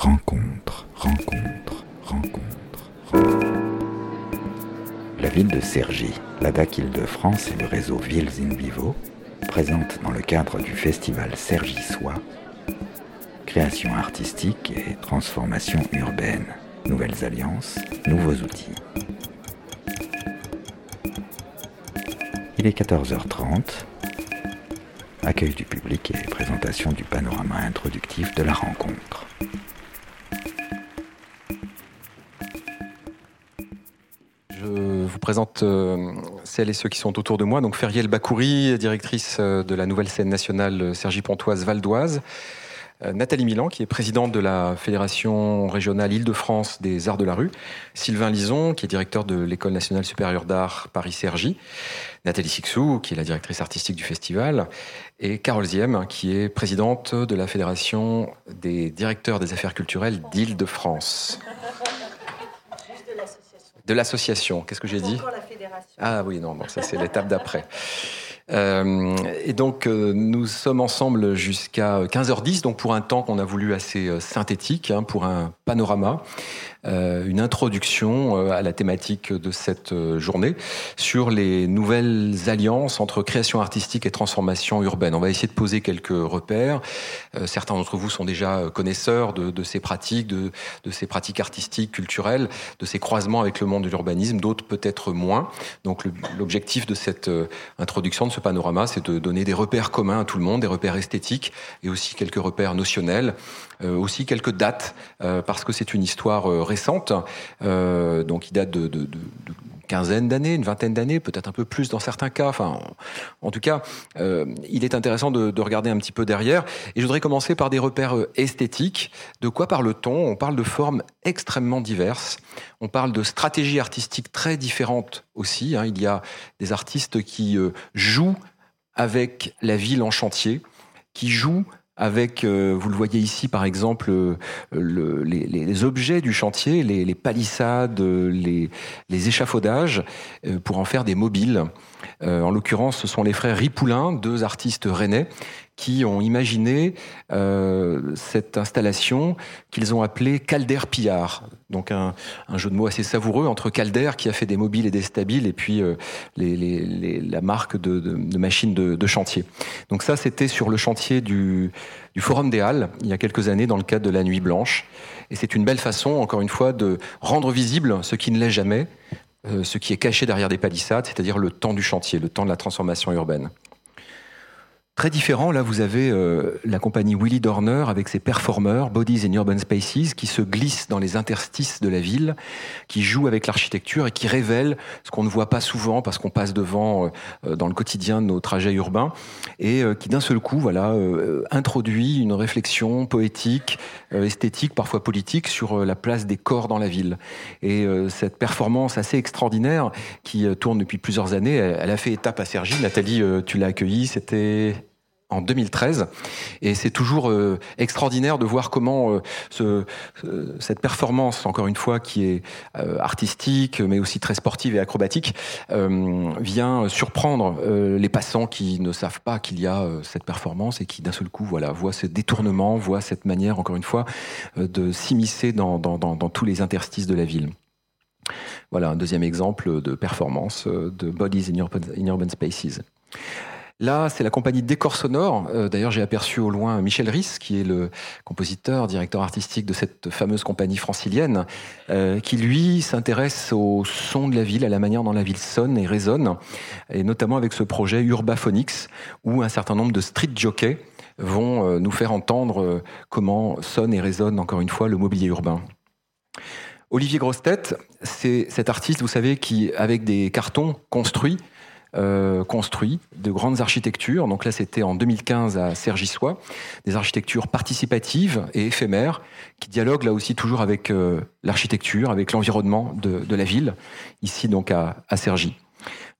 rencontre, rencontre, rencontre, rencontre. La ville de Cergy, la DAC Île-de-France et le réseau Villes in Vivo présentent dans le cadre du festival Cergy Soie création artistique et transformation urbaine, nouvelles alliances, nouveaux outils. Il est 14h30. Accueil du public et présentation du panorama introductif de la rencontre. Présente euh, celles et ceux qui sont autour de moi. Donc Feriel Bakouri, directrice euh, de la nouvelle scène nationale Sergi Pontoise Val d'Oise. Euh, Nathalie Milan, qui est présidente de la Fédération régionale Île-de-France des Arts de la rue, Sylvain Lison, qui est directeur de l'École nationale supérieure d'art Paris-Cergy, Nathalie Sixou, qui est la directrice artistique du festival, et Carole Ziem, qui est présidente de la Fédération des directeurs des affaires culturelles d'Île-de-France. De l'association. Qu'est-ce que j'ai dit Ah oui, non, bon, ça c'est l'étape d'après. Euh, et donc, euh, nous sommes ensemble jusqu'à 15h10, donc pour un temps qu'on a voulu assez euh, synthétique, hein, pour un panorama. Euh, une introduction euh, à la thématique de cette euh, journée sur les nouvelles alliances entre création artistique et transformation urbaine. On va essayer de poser quelques repères. certains d'entre vous sont déjà connaisseurs de, de ces pratiques, de, de, ces pratiques artistiques, culturelles, de ces croisements avec le monde de l'urbanisme, d'autres peut-être moins. Donc l'objectif de cette introduction, de ce panorama, c'est de donner des repères communs à tout le monde, des repères esthétiques et aussi quelques repères notionnels, aussi quelques dates, parce que c'est une histoire récente, euh, donc qui date de, quinzaine d'années, une vingtaine d'années, peut-être un peu plus dans certains cas. Enfin, en tout cas, euh, il est intéressant de, de, regarder un petit peu derrière. Et je voudrais commencer par des repères euh, esthétiques. De quoi parle-t-on? On parle de formes extrêmement diverses. On parle de stratégies artistiques très différentes aussi. Hein. Il y a des artistes qui jouent avec la ville en chantier, qui jouent avec, euh, vous le voyez ici par exemple, euh, le, les, objets du chantier, les, palissades, les, les, échafaudages, euh, pour en faire des mobiles. En l'occurrence, ce sont les frères Ripoulin, deux artistes rennais, qui ont imaginé euh, cette installation qu'ils ont appelée Calder Pillard. Donc un, jeu de mots assez savoureux entre Calder qui a fait des mobiles et des stabiles et puis euh, la marque de, de, machines de, chantier. Donc ça c'était sur le chantier du, Forum des Halles il y a quelques années dans le cadre de la Nuit Blanche. Et c'est une belle façon, encore une fois, de rendre visible ce qui ne l'est jamais, euh, ce qui est caché derrière des palissades, c'est-à-dire le temps du chantier, le temps de la transformation urbaine. Très différent, là vous avez euh, la compagnie Willy Dorner avec ses performeurs Bodies in Urban Spaces qui se glissent dans les interstices de la ville, qui jouent avec l'architecture et qui révèlent ce qu'on ne voit pas souvent parce qu'on passe devant euh, dans le quotidien de nos trajets urbains et euh, qui d'un seul coup voilà euh, introduit une réflexion poétique, euh, esthétique, parfois politique sur la place des corps dans la ville. Et cette performance assez extraordinaire qui tourne depuis plusieurs années, elle, elle a fait étape à Sergi. Nathalie, tu l'as accueillie, c'était en 2013. Et c'est toujours euh, extraordinaire de voir comment euh, ce, euh, cette performance, encore une fois, qui est euh, artistique, mais aussi très sportive et acrobatique, euh, vient surprendre les passants qui ne savent pas qu'il y a cette performance et qui, d'un seul coup, voilà, voient ce détournement, voient cette manière, encore une fois, de s'immiscer dans, dans, dans, dans tous les interstices de la ville. Voilà un deuxième exemple de performance de Bodies in urban Spaces. Là, c'est la compagnie Décor Sonore. Euh, D'ailleurs, j'ai aperçu au loin Michel Risse, qui est le compositeur, directeur artistique de cette fameuse compagnie francilienne, euh, qui lui s'intéresse au son de la ville, à la manière dont la ville sonne et résonne, et notamment avec ce projet Urbaphonics, où un certain nombre de street jockeys vont euh, nous faire entendre comment sonne et résonne, encore une fois, le mobilier urbain. Olivier Grostet, c'est cet artiste, vous savez, qui, avec des cartons, construit euh, construit de grandes architectures. Donc là, c'était en 2015 à Cergy-Soie, des architectures participatives et éphémères qui dialoguent là aussi toujours avec euh, l'architecture, avec l'environnement de, la ville, ici donc à, à.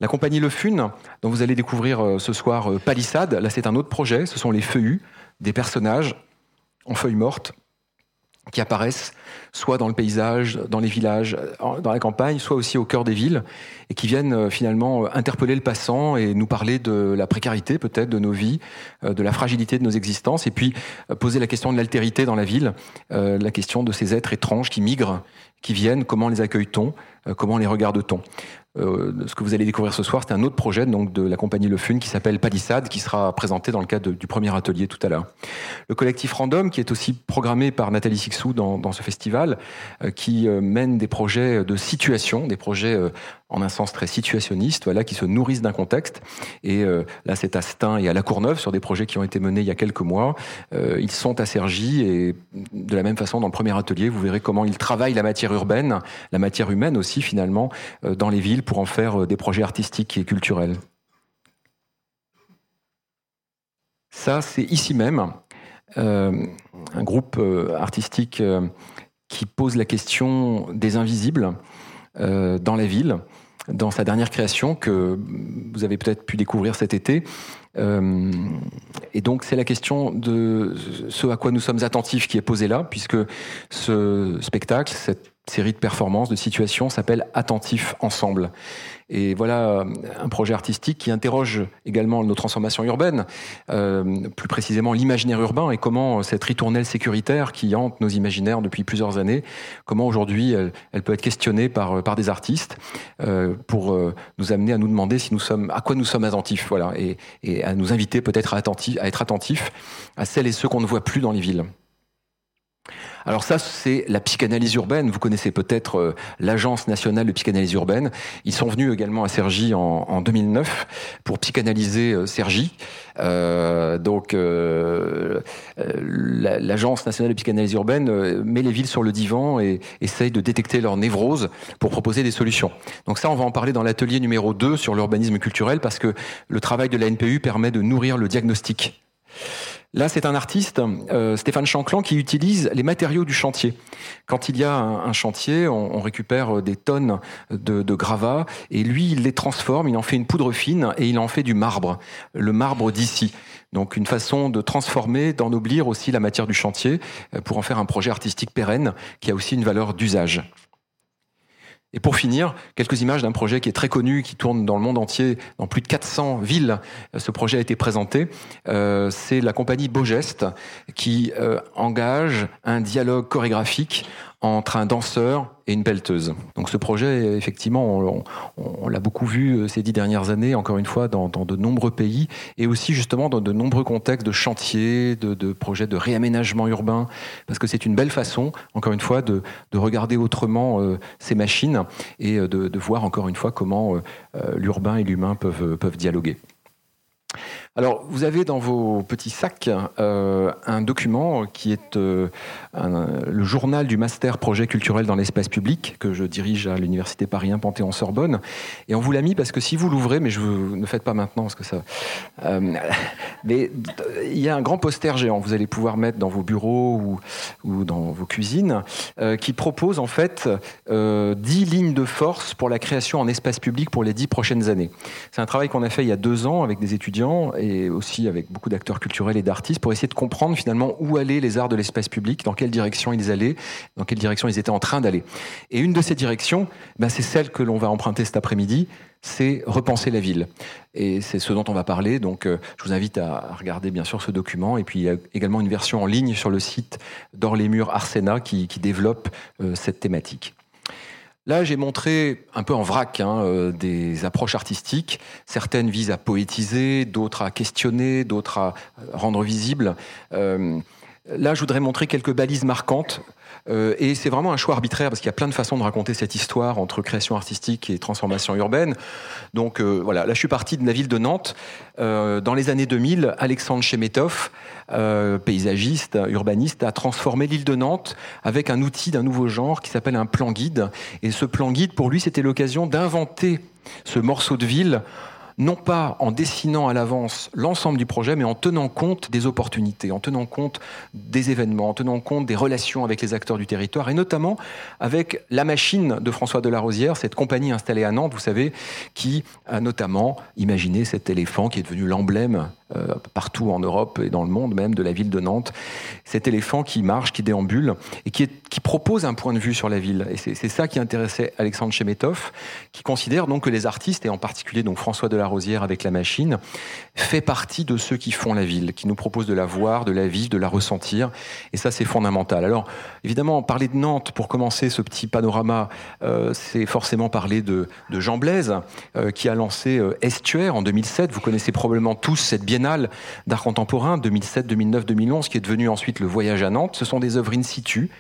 La compagnie Le Fun, dont vous allez découvrir euh, ce soir Palissade, là c'est un autre projet, ce sont les feuillus, des personnages en feuilles mortes qui apparaissent soit dans le paysage, dans les villages, dans la campagne, soit aussi au cœur des villes, et qui viennent euh, finalement euh, interpeller le passant et nous parler de la précarité peut-être de nos vies, euh, de la fragilité de nos existences, et puis poser la question de l'altérité dans la ville, la question de ces êtres étranges qui migrent, qui viennent, comment les accueille-t-on, comment les regarde-t-on. Euh, ce que vous allez découvrir ce soir, c'est un autre projet donc de la compagnie Le Fun qui s'appelle Palissade, qui sera présenté dans le cadre du premier atelier tout à l'heure. Le collectif Random, qui est aussi programmé par Nathalie Sixou dans, ce festival, euh, qui euh, mène des projets de situation, des projets en un sens très situationniste, voilà, qui se nourrissent d'un contexte. Et là, c'est à Stein et à La Courneuve sur des projets qui ont été menés il y a quelques mois. ils sont à Cergy et de la même façon, dans le premier atelier, vous verrez comment ils travaillent la matière urbaine, la matière humaine aussi finalement, dans les villes pour en faire euh, des projets artistiques et culturels. Ça, c'est ici même euh, un groupe euh, artistique qui pose la question des invisibles dans la ville, dans sa dernière création que vous avez peut-être pu découvrir cet été. et donc c'est la question de ce à quoi nous sommes attentifs qui est posée là, puisque ce spectacle, cette série de performances, de situations s'appelle Attentifs ensemble. Et voilà euh, un projet artistique qui interroge également nos transformations urbaines, euh, plus précisément l'imaginaire urbain et comment cette ritournelle sécuritaire qui hante nos imaginaires depuis plusieurs années, comment aujourd'hui elle, peut être questionnée par, par des artistes euh, pour nous amener à nous demander si nous sommes, à quoi nous sommes attentifs, voilà, et, à nous inviter peut-être à être attentifs à celles et ceux qu'on ne voit plus dans les villes. Alors ça, c'est la psychanalyse urbaine. Vous connaissez peut-être euh, l'Agence nationale de psychanalyse urbaine. Ils sont venus également à Cergy en, 2009 pour psychanalyser euh, Cergy. Euh, donc l'Agence nationale de psychanalyse urbaine met les villes sur le divan et essaye de détecter leur névrose pour proposer des solutions. Donc ça, on va en parler dans l'atelier numéro 2 sur l'urbanisme culturel parce que le travail de la NPU permet de nourrir le diagnostic. Là, c'est un artiste, euh, Stéphane Chanclan, qui utilise les matériaux du chantier. Quand il y a un, chantier, on, récupère euh, des tonnes de, de gravats et lui, il les transforme, il en fait une poudre fine et il en fait du marbre, le marbre d'ici. Donc une façon de transformer, d'ennoblir aussi la matière du chantier euh, pour en faire un projet artistique pérenne qui a aussi une valeur d'usage. Et pour finir, quelques images d'un projet qui est très connu, qui tourne dans le monde entier, dans plus de 400 villes. Ce projet a été présenté. Euh, c'est la compagnie Beaugeste qui euh, engage un dialogue chorégraphique entre un danseur et une pelleteuse. Donc ce projet, effectivement, on, l'a beaucoup vu euh, ces dix dernières années, encore une fois, dans, de nombreux pays, et aussi justement dans de nombreux contextes de chantiers, de, projets de réaménagement urbain, parce que c'est une belle façon, encore une fois, de, regarder autrement euh, ces machines et euh, de, voir encore une fois comment l'urbain et l'humain peuvent, peuvent dialoguer. Alors, vous avez dans vos petits sacs euh, un document qui est euh, le journal du master projet culturel dans l'espace public que je dirige à l'université Paris 1 Panthéon-Sorbonne. Et on vous l'a mis parce que si vous l'ouvrez, mais je vous, ne faites pas maintenant parce que ça. Euh, mais il y a un grand poster géant. Vous allez pouvoir mettre dans vos bureaux ou, ou dans vos cuisines qui propose en fait dix lignes de force pour la création en espace public pour les dix prochaines années. C'est un travail qu'on a fait il y a deux ans avec des étudiants et aussi avec beaucoup d'acteurs culturels et d'artistes pour essayer de comprendre finalement où allaient les arts de l'espace public, dans quelle direction ils allaient, dans quelle direction ils étaient en train d'aller. Et une de ces directions, ben, c'est celle que l'on va emprunter cet après-midi, c'est repenser la ville. Et c'est ce dont on va parler. Donc, euh, je vous invite à regarder bien sûr ce document. Et puis, il y a également une version en ligne sur le site d'Or-les-Murs Arsena qui, développe euh, cette thématique. Là, j'ai montré un peu en vrac hein, euh, des approches artistiques. Certaines visent à poétiser, d'autres à questionner, d'autres à rendre visible. Euh, là, je voudrais montrer quelques balises marquantes. Euh, et c'est vraiment un choix arbitraire parce qu'il y a plein de façons de raconter cette histoire entre création artistique et transformation urbaine. Donc voilà, là je suis parti de la ville de Nantes. dans les années 2000, Alexandre Chemetov euh, paysagiste, urbaniste, a transformé l'île de Nantes avec un outil d'un nouveau genre qui s'appelle un plan guide. Et ce plan guide, pour lui, c'était l'occasion d'inventer ce morceau de ville non pas en dessinant à l'avance l'ensemble du projet, mais en tenant compte des opportunités, en tenant compte des événements, en tenant compte des relations avec les acteurs du territoire, et notamment avec la machine de François Delarosière, cette compagnie installée à Nantes, vous savez, qui a notamment imaginé cet éléphant qui est devenu l'emblème partout en Europe et dans le monde même de la ville de Nantes. Cet éléphant qui marche, qui déambule et qui, propose un point de vue sur la ville. Et c'est ça qui intéressait Alexandre Chemetov, qui considère donc que les artistes, et en particulier donc François Delarosière avec la machine, fait partie de ceux qui font la ville, qui nous proposent de la voir, de la vivre, de la ressentir. Et ça, c'est fondamental. Alors, évidemment, parler de Nantes, pour commencer ce petit panorama, euh, c'est forcément parler de, Jean Blaise, euh, qui a lancé euh, Estuaire en 2007. Vous connaissez probablement tous cette d'art contemporain 2007, 2009, 2011, qui est devenue ensuite le Voyage à Nantes. Ce sont des œuvres in situ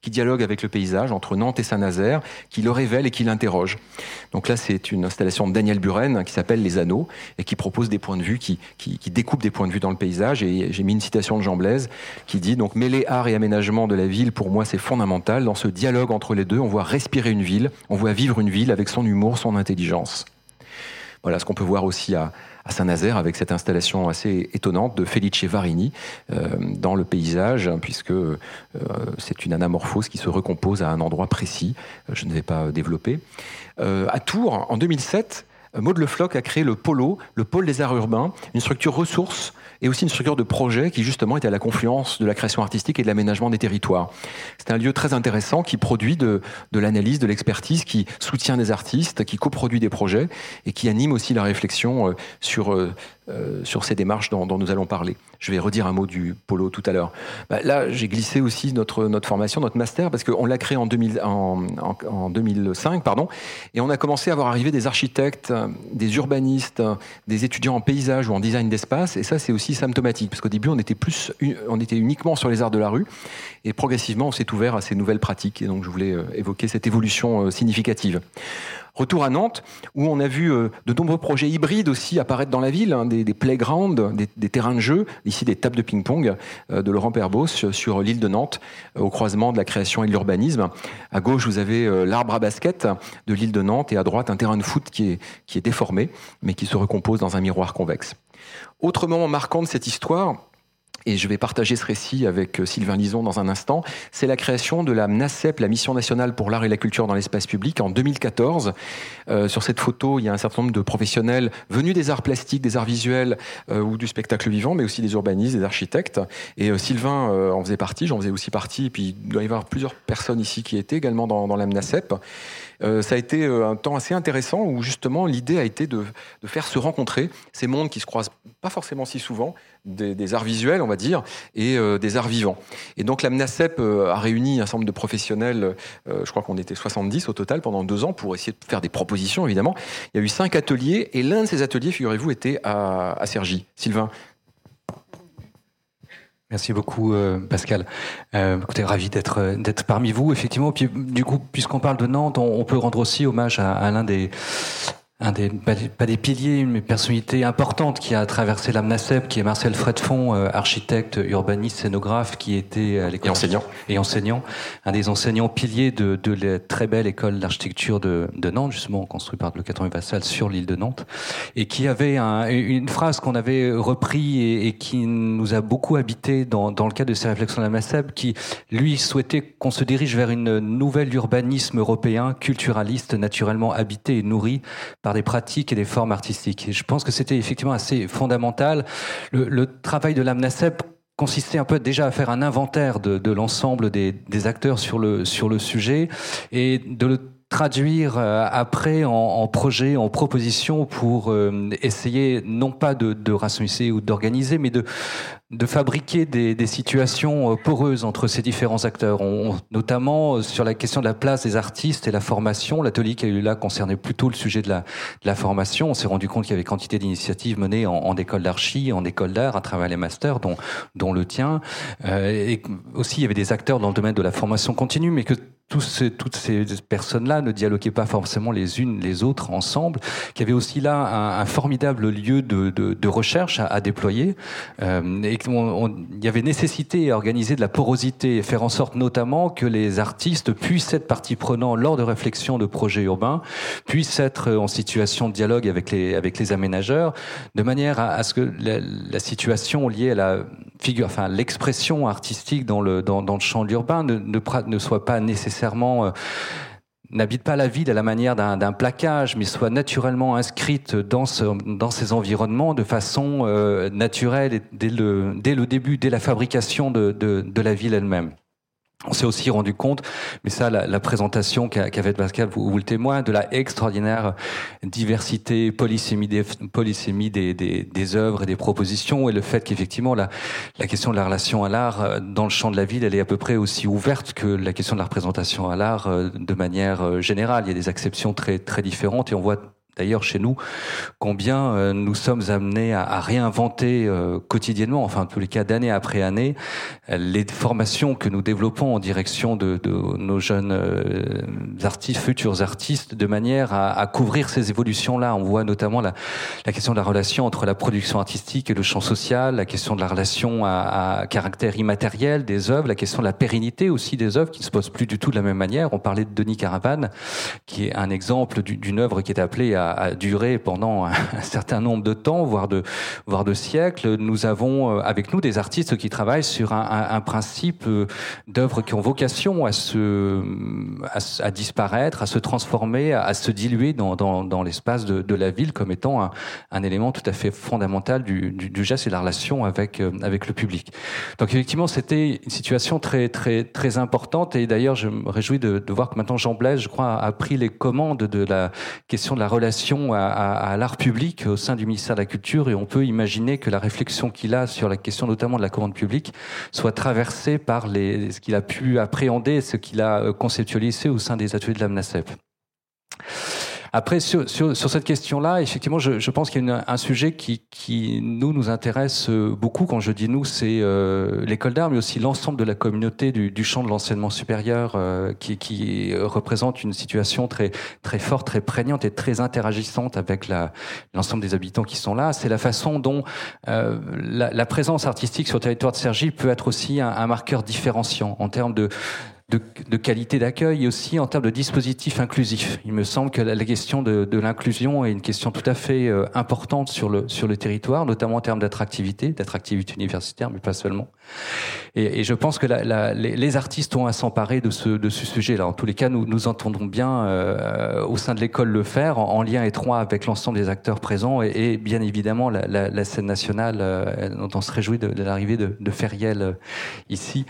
qui dialogue avec le paysage entre Nantes et Saint-Nazaire, qui le révèle et qui l'interroge. Donc là, c'est une installation de Daniel Buren qui s'appelle Les Anneaux et qui propose des points de vue, qui, qui découpe des points de vue dans le paysage. Et j'ai mis une citation de Jean Blaise qui dit donc mêler art et aménagement de la ville, pour moi, c'est fondamental. Dans ce dialogue entre les deux, on voit respirer une ville, on voit vivre une ville avec son humour, son intelligence. Voilà ce qu'on peut voir aussi à, à Saint-Nazaire avec cette installation assez étonnante de Felice Varini euh, dans le paysage, hein, puisque euh, c'est une anamorphose qui se recompose à un endroit précis. Je ne vais pas développer. Euh, à Tours, en 2007, Maud Le Floch a créé le Polo, le pôle des arts urbains, une structure ressource et aussi une structure de projet qui justement était à la confluence de la création artistique et de l'aménagement des territoires. C'est un lieu très intéressant qui produit de, l'analyse, de l'expertise, qui soutient des artistes, qui coproduit des projets et qui anime aussi la réflexion euh, sur euh, sur ces démarches dont, nous allons parler. Je vais redire un mot du polo tout à l'heure. Bah, là, j'ai glissé aussi notre, notre formation, notre master, parce qu'on l'a créé en, 2000, en, en, 2005, pardon, et on a commencé à voir arriver des architectes, des urbanistes, des étudiants en paysage ou en design d'espace, et ça, c'est aussi symptomatique, parce qu'au début, on était, plus, on était uniquement sur les arts de la rue, et progressivement, on s'est ouvert à ces nouvelles pratiques, et donc je voulais euh, évoquer cette évolution euh, significative. Retour à Nantes, où on a vu euh, de nombreux projets hybrides aussi apparaître dans la ville, hein, des, playgrounds, des, terrains de jeu, ici des tables de ping-pong euh, de Laurent Perbos sur l'île de Nantes, euh, au croisement de la création et de l'urbanisme. À gauche, vous avez l'arbre à basket de l'île de Nantes, et à droite, un terrain de foot qui est, qui est déformé, mais qui se recompose dans un miroir convexe. Autre moment marquant de cette histoire, et je vais partager ce récit avec euh, Sylvain Lison dans un instant, c'est la création de la MNACEP, la Mission nationale pour l'art et la culture dans l'espace public, en 2014. Euh, sur cette photo, il y a un certain nombre de professionnels venus des arts plastiques, des arts visuels euh, ou du spectacle vivant, mais aussi des urbanistes, des architectes. Et Sylvain en faisait partie, j'en faisais aussi partie, et puis il doit y avoir plusieurs personnes ici qui étaient également dans, dans la MNACEP. Euh, ça a été euh, un temps assez intéressant où justement l'idée a été de, faire se rencontrer ces mondes qui se croisent pas forcément si souvent, des, arts visuels, on va dire, et euh, des arts vivants. Et donc la MNACEP a réuni un nombre de professionnels, je crois qu'on était 70 au total pendant deux ans pour essayer de faire des propositions, évidemment. Il y a eu cinq ateliers, et l'un de ces ateliers, figurez-vous, était à, à Sergi. Sylvain, Merci beaucoup euh, Pascal. Euh, écoutez, ravi d'être d'être parmi vous effectivement. Puis du coup, puisqu'on parle de Nantes, on, peut rendre aussi hommage à l'un des un des pas des piliers, une personnalité importante qui a traversé l'AMNACEP, qui est Marcel Fredfond, euh, architecte, urbaniste, scénographe, qui était à l'école et enseignant, et enseignant, un des enseignants piliers de, de la très belle école d'architecture de, de, Nantes, justement construite par le et Vassal sur l'île de Nantes, et qui avait un, une phrase qu'on avait repris et, et, qui nous a beaucoup habité dans, dans le cadre de ses réflexions de l'AMNACEP, qui lui souhaitait qu'on se dirige vers une nouvelle urbanisme européen, culturaliste, naturellement habité et nourri des pratiques et des formes artistiques. Et je pense que c'était effectivement assez fondamental. Le, travail de l'AMNACEP consistait un peu déjà à faire un inventaire de, l'ensemble des, des, acteurs sur le, sur le sujet et de le traduire euh, après en, en, projet, en proposition pour euh, essayer non pas de, de rationaliser ou d'organiser, mais de, de fabriquer des, des, situations euh, poreuses entre ces différents acteurs, on, notamment sur la question de la place des artistes et la formation. L'atelier qui a eu là concernait plutôt le sujet de la, de la formation. On s'est rendu compte qu'il y avait quantité d'initiatives menées en, en école d'archi, en école d'art, à travers les masters, dont, dont le tien. Euh, et aussi, il y avait des acteurs dans le domaine de la formation continue, mais que ces, toutes ces personnes-là ne dialoguaient pas forcément les unes les autres ensemble, qu'il y avait aussi là un, formidable lieu de, de, de recherche à, à déployer, euh, et qu'il y avait nécessité à organiser de la porosité et faire en sorte notamment que les artistes puissent être partie prenante lors de réflexions de projets urbains, puissent être en situation de dialogue avec les, avec les aménageurs, de manière à, à ce que la, la, situation liée à la figure, enfin l'expression artistique dans le, dans le champ de l'urbain ne, ne, ne soit pas nécessaire euh, n'habite pas la ville à la manière d'un plaquage, mais soit naturellement inscrite dans, ce, dans ces environnements de façon euh, naturelle dès le, début, dès la fabrication de la ville elle-même. On s'est aussi rendu compte, mais ça, la, la présentation qu'a qu fait Pascal vous, vous, le témoigne, de la extraordinaire diversité, polysémie des, polysémie des, des, des œuvres et des propositions, et le fait qu'effectivement la, la question de la relation à l'art euh, dans le champ de la ville, elle est à peu près aussi ouverte que la question de la représentation à l'art euh, de manière euh, générale. Il y a des acceptions très très différentes, et on voit d'ailleurs chez nous, combien euh, nous sommes amenés à, réinventer euh, quotidiennement, enfin en tous les cas d'année après année, les formations que nous développons en direction de, nos jeunes euh, artistes, futurs artistes, de manière à, couvrir ces évolutions-là. On voit notamment la, la, question de la relation entre la production artistique et le champ social, la question de la relation à, à caractère immatériel des œuvres, la question de la pérennité aussi des œuvres qui ne se posent plus du tout de la même manière. On parlait de Denis Caravane, qui est un exemple d'une œuvre qui est appelée à duré pendant un, certain nombre de temps, voire de, voire de siècles. Nous avons euh, avec nous des artistes qui travaillent sur un, principe euh, d'œuvres qui ont vocation à se, à, disparaître, à se transformer, à, se diluer dans, dans, l'espace de, la ville comme étant un, élément tout à fait fondamental du, du, geste et de la relation avec, euh, avec le public. Donc effectivement, c'était une situation très, très, très importante et d'ailleurs, je me réjouis de voir que maintenant Jean Blaise, je crois, a pris les commandes de la question de la relation à, l'art public au sein du ministère de la Culture et on peut imaginer que la réflexion qu'il a sur la question notamment de la commande publique soit traversée par ce qu'il a pu appréhender, ce qu'il a euh, conceptualisé au sein des ateliers de l'AMNACEP. Après, sur, sur, sur cette question-là, effectivement, je, je pense qu'il y a une, un sujet qui, qui, nous, nous intéresse euh, beaucoup. Quand je dis nous, c'est euh, l'école d'art, mais aussi l'ensemble de la communauté du, du champ de l'enseignement supérieur, euh, qui, qui, représente une situation très, très forte, très prégnante et très interagissante avec l'ensemble des habitants qui sont là. C'est la façon dont euh, la, la, présence artistique sur le territoire de Cergy peut être aussi un, un marqueur différenciant en termes de de, qualité d'accueil et aussi en termes de dispositifs inclusifs. Il me semble que la, question de, de l'inclusion est une question tout à fait euh, importante sur le, sur le territoire, notamment en termes d'attractivité, d'attractivité universitaire, mais pas seulement. Et, je pense que la, les, artistes ont à s'emparer de ce, sujet-là. En tous les cas, nous, nous entendons bien euh, au sein de l'école le faire, en, en, lien étroit avec l'ensemble des acteurs présents et, bien évidemment la, scène nationale euh, dont on se réjouit de, l'arrivée de, de Feriel euh, ici,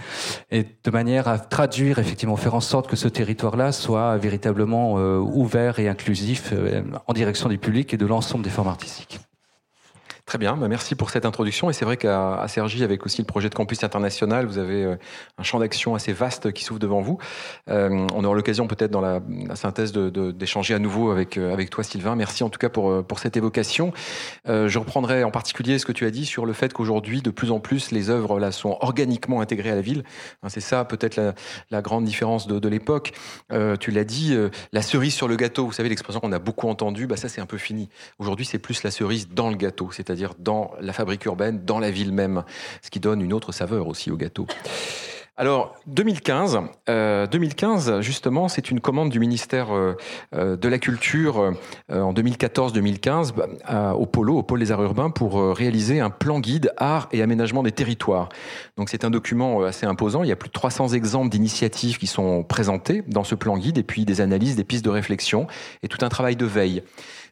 et de manière à traduire effectivement, faire en sorte que ce territoire-là soit véritablement euh, ouvert et inclusif en direction du public et de l'ensemble des formes artistiques. Très bien, bah, merci pour cette introduction. Et c'est vrai qu'à Sergi, avec aussi le projet de campus international, vous avez euh, un champ d'action assez vaste qui s'ouvre devant vous. Euh, on aura l'occasion peut-être dans la, synthèse d'échanger à nouveau avec, euh, avec toi, Sylvain. Merci en tout cas pour, pour cette évocation. Je reprendrai en particulier ce que tu as dit sur le fait qu'aujourd'hui, de plus en plus, les œuvres là sont organiquement intégrées à la ville. Hein, c'est ça peut-être la, grande différence de, l'époque. Tu l'as dit, la cerise sur le gâteau, vous savez l'expression qu'on a beaucoup entendue, bah ça c'est un peu fini. Aujourd'hui, c'est plus la cerise dans le gâteau, c'est-à-dire dans la fabrique urbaine, dans la ville même, ce qui donne une autre saveur aussi au gâteau. Alors 2015, euh, 2015 justement, c'est une commande du ministère euh, euh de la Culture euh, en 2014-2015 bah, au Polo, au pôle des arts urbains, pour euh, réaliser un plan guide art et aménagement des territoires. Donc c'est un document assez imposant. Il y a plus de 300 exemples d'initiatives qui sont présentés dans ce plan guide, et puis des analyses, des pistes de réflexion et tout un travail de veille.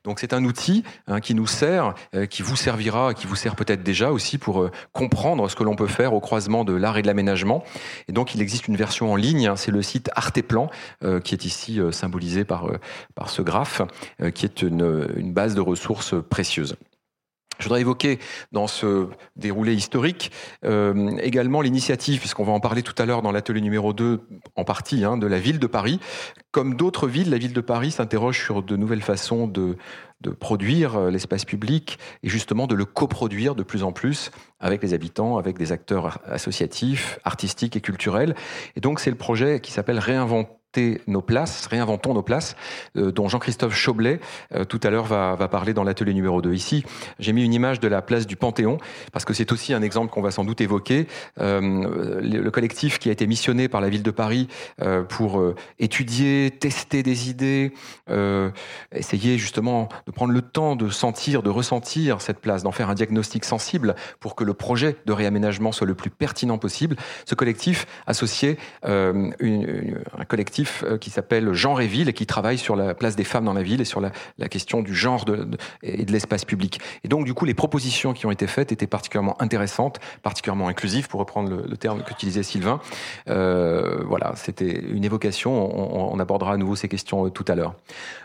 Donc c'est un outil hein, qui nous sert, euh, qui vous servira, qui vous sert peut-être déjà aussi pour euh, comprendre ce que l'on peut faire au croisement de l'art et de l'aménagement. Et donc il existe une version en ligne, hein, c'est le site Arteplan euh, qui est ici symbolisé par, par ce graphe, qui est une, une base de ressources précieuses. Je voudrais évoquer dans ce déroulé historique euh, également l'initiative, puisqu'on va en parler tout à l'heure dans l'atelier numéro 2, en partie, hein, de la ville de Paris. Comme d'autres villes, la ville de Paris s'interroge sur de nouvelles façons de, de produire euh, l'espace public et justement de le coproduire de plus en plus avec les habitants, avec des acteurs associatifs, artistiques et culturels. Et donc c'est le projet qui s'appelle Réinventer nos places, réinventons nos places, euh, dont Jean-Christophe Chaublet euh, tout à l'heure va, parler dans l'atelier numéro 2. Ici, j'ai mis une image de la place du Panthéon, parce que c'est aussi un exemple qu'on va sans doute évoquer. Euh, le, le, collectif qui a été missionné par la ville de Paris pour étudier, tester des idées, essayer justement de prendre le temps de sentir, de ressentir cette place, d'en faire un diagnostic sensible pour que le projet de réaménagement soit le plus pertinent possible. Ce collectif associé un collectif collectif qui s'appelle Genre et Ville et qui travaille sur la place des femmes dans la ville et sur la, question du genre et de l'espace public. Et donc, du coup, les propositions qui ont été faites étaient particulièrement intéressantes, particulièrement inclusives, pour reprendre le, terme qu'utilisait Sylvain. voilà, c'était une évocation. On, abordera à nouveau ces questions tout à l'heure.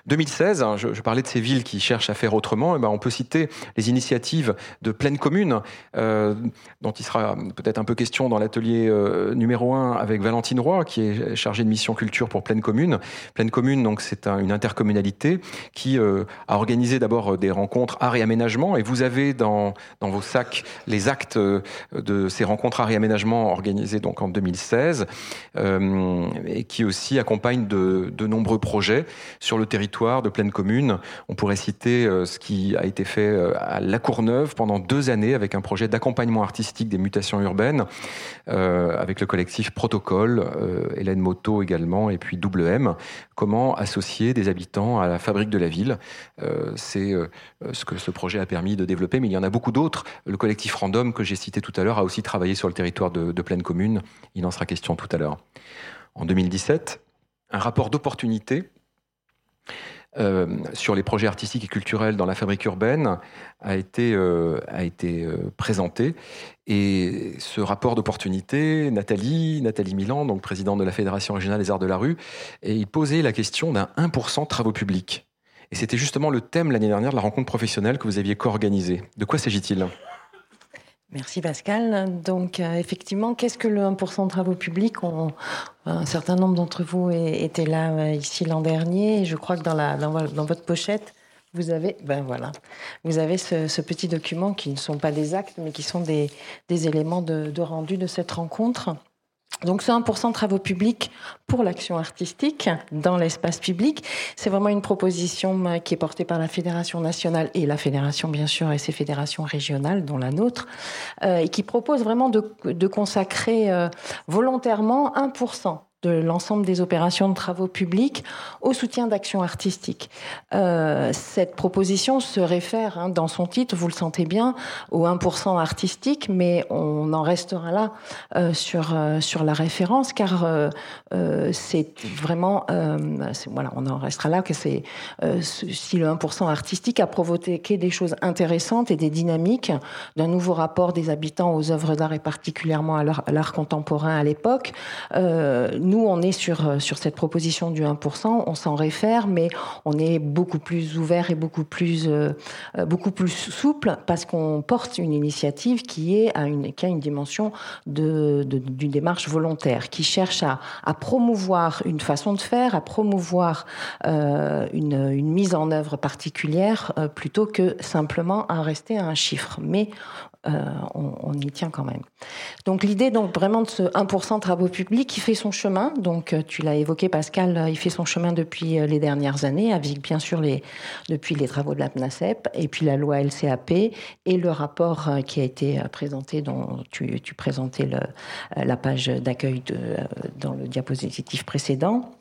2016, hein, je, parlais de ces villes qui cherchent à faire autrement. Et eh ben, on peut citer les initiatives de pleine commune, dont il sera peut-être un peu question dans l'atelier euh, numéro 1 avec Valentine Roy, qui est chargée de mission culture pour Pleine Commune. Pleine Commune, donc, c'est une intercommunalité qui euh, a organisé d'abord euh, des rencontres art et aménagement. Et vous avez dans, dans vos sacs les actes de ces rencontres art et aménagement organisées donc en 2016 et qui aussi accompagnent de, nombreux projets sur le territoire de Pleine Commune. On pourrait citer ce qui a été fait à La Courneuve pendant deux années avec un projet d'accompagnement artistique des mutations urbaines euh, avec le collectif Protocole, euh, Hélène Moto également, et puis WM. Comment associer des habitants à la fabrique de la ville euh, C'est ce que ce projet a permis de développer, mais il y en a beaucoup d'autres. Le collectif Random, que j'ai cité tout à l'heure, a aussi travaillé sur le territoire de, pleine commune. Il en sera question tout à l'heure. En 2017, un rapport d'opportunité euh, sur les projets artistiques et culturels dans la fabrique urbaine a été, euh, a été euh, présenté. Et ce rapport d'opportunité, Nathalie, Nathalie Milan, donc présidente de la Fédération régionale des arts de la rue, et il posait la question d'un 1% de travaux publics. Et c'était justement le thème l'année dernière de la rencontre professionnelle que vous aviez co-organisée. De quoi s'agit-il? Merci Pascal. Donc euh, effectivement, qu'est-ce que le 1% de travaux publics? Un certain nombre d'entre vous étaient là euh, ici l'an dernier et je crois que dans, votre pochette, vous avez, ben voilà, vous avez ce, petit document qui ne sont pas des actes mais qui sont des, éléments de, rendu de cette rencontre. Donc ce 1% de travaux publics pour l'action artistique dans l'espace public, c'est vraiment une proposition euh, qui est portée par la Fédération nationale et la Fédération bien sûr et ses fédérations régionales, dont la nôtre, euh, et qui propose vraiment de, de consacrer euh, volontairement 1% de l'ensemble des opérations de travaux publics au soutien d'actions artistiques. Euh, cette proposition se réfère, hein, dans son titre, vous le sentez bien, au 1% artistique, mais on en restera là euh, sur euh, sur la référence, car euh, euh, c'est vraiment, voilà, on en restera là que c'est si le 1% artistique a provoqué des choses intéressantes et des dynamiques d'un nouveau rapport des habitants aux œuvres d'art et particulièrement à l'art contemporain à l'époque nous, on est sur, euh, cette proposition du 1%, on s'en réfère, mais on est beaucoup plus ouvert et beaucoup plus, euh, euh, souple parce qu'on porte une initiative qui, a une dimension d'une démarche volontaire, qui cherche à, promouvoir une façon de faire, à promouvoir une, une, mise en œuvre particulière plutôt que simplement à rester à un chiffre. Mais euh, on, y tient quand même. Donc l'idée, donc vraiment de ce 1% travaux publics qui fait son chemin. Donc euh, tu l'as évoqué, Pascal, euh, il fait son chemin depuis les dernières années, avec bien sûr les depuis les travaux de la PNACEP et puis la loi LCAP et le rapport qui a été présenté, dont tu, tu présentais la page d'accueil dans le diapositive précédent.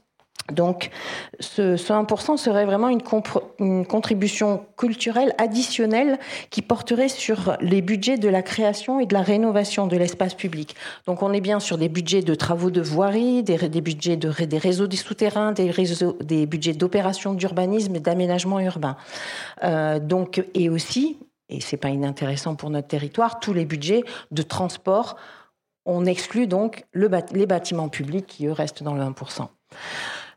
Donc, ce, 1% serait vraiment une, contribution culturelle additionnelle qui porterait sur les budgets de la création et de la rénovation de l'espace public. Donc, on est bien sur des budgets de travaux de voirie, des, budgets de, des réseaux des souterrains, des, budgets d'opérations d'urbanisme et d'aménagement urbain. Euh, donc, et aussi, et c'est pas inintéressant pour notre territoire, tous les budgets de transport. On exclut donc le, les bâtiments publics qui, eux, restent dans le 1%.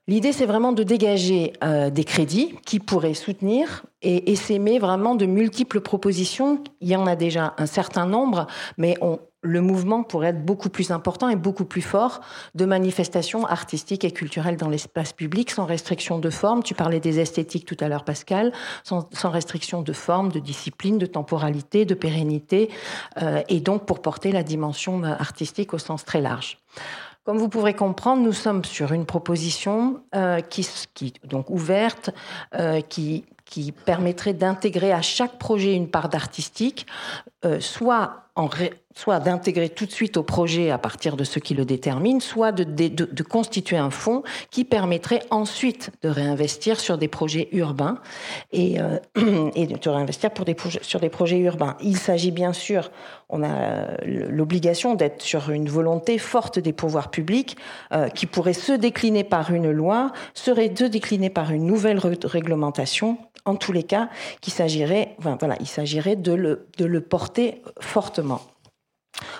L'idée, c'est vraiment de dégager euh, des crédits qui pourraient soutenir et, et s'aimer vraiment de multiples propositions. Il y en a déjà un certain nombre, mais le mouvement pourrait être beaucoup plus important et beaucoup plus fort de manifestations artistiques et culturelles dans l'espace public sans restriction de forme. Tu parlais des esthétiques tout à l'heure, Pascal, sans, sans, restriction de forme, de discipline, de temporalité, de pérennité, euh, et donc pour porter la dimension euh, artistique au sens très large. Comme vous pourrez comprendre, nous sommes sur une proposition euh, qui, donc ouverte, euh, qui, qui permettrait d'intégrer à chaque projet une part d'artistique. Soit en soit d'intégrer tout de suite au projet à partir de ce qui le détermine, soit de, constituer un fonds qui permettrait ensuite de réinvestir sur des projets urbains et, euh, de réinvestir pour des, sur des projets urbains. Il s'agit bien sûr, on a l'obligation d'être sur une volonté forte des pouvoirs publics euh, qui pourrait se décliner par une loi, serait de décliner par une nouvelle réglementation. En tous les cas, qu'il s'agirait, voilà, il s'agirait de le, de le porter fortement.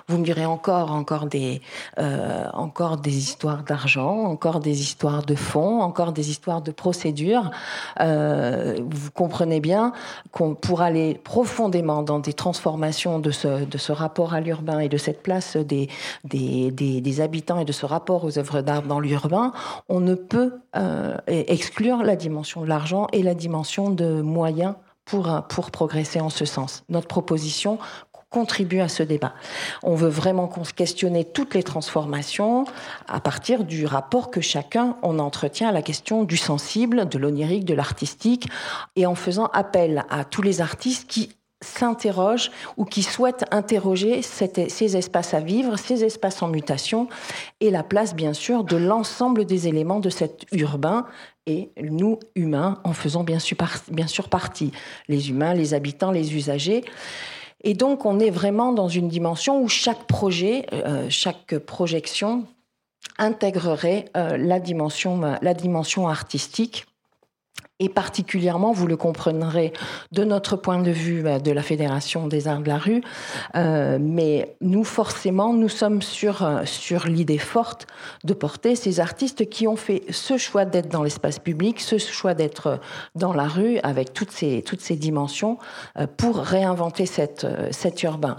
Vous me direz encore, encore des, euh, encore des histoires d'argent, encore des histoires de fonds, encore des histoires de procédures. Euh, vous comprenez bien qu'on pour aller profondément dans des transformations de ce, de ce rapport à l'urbain et de cette place des, des, des, habitants et de ce rapport aux œuvres d'art dans l'urbain, on ne peut euh, exclure la dimension de l'argent et la dimension de moyens pour, progresser en ce sens. Notre proposition contribue à ce débat. On veut vraiment questionner toutes les transformations à partir du rapport que chacun on entretient à la question du sensible, de l'onirique, de l'artistique, et en faisant appel à tous les artistes qui s'interrogent ou qui souhaitent interroger ces espaces à vivre, ces espaces en mutation et la place bien sûr de l'ensemble des éléments de cet urbain et nous, humains, en faisant bien sûr, partie. Les humains, les habitants, les usagers. Et donc, on est vraiment dans une dimension où chaque projet, euh, chaque projection intégrerait euh, la dimension artistique et particulièrement, vous le comprendrez de notre point de vue bah, de la Fédération des Arts de la Rue, euh, mais nous, forcément, nous sommes sur, euh, l'idée forte de porter ces artistes qui ont fait ce choix d'être dans l'espace public, ce choix d'être dans la rue avec toutes ces, dimensions euh, pour réinventer cette, cet urbain.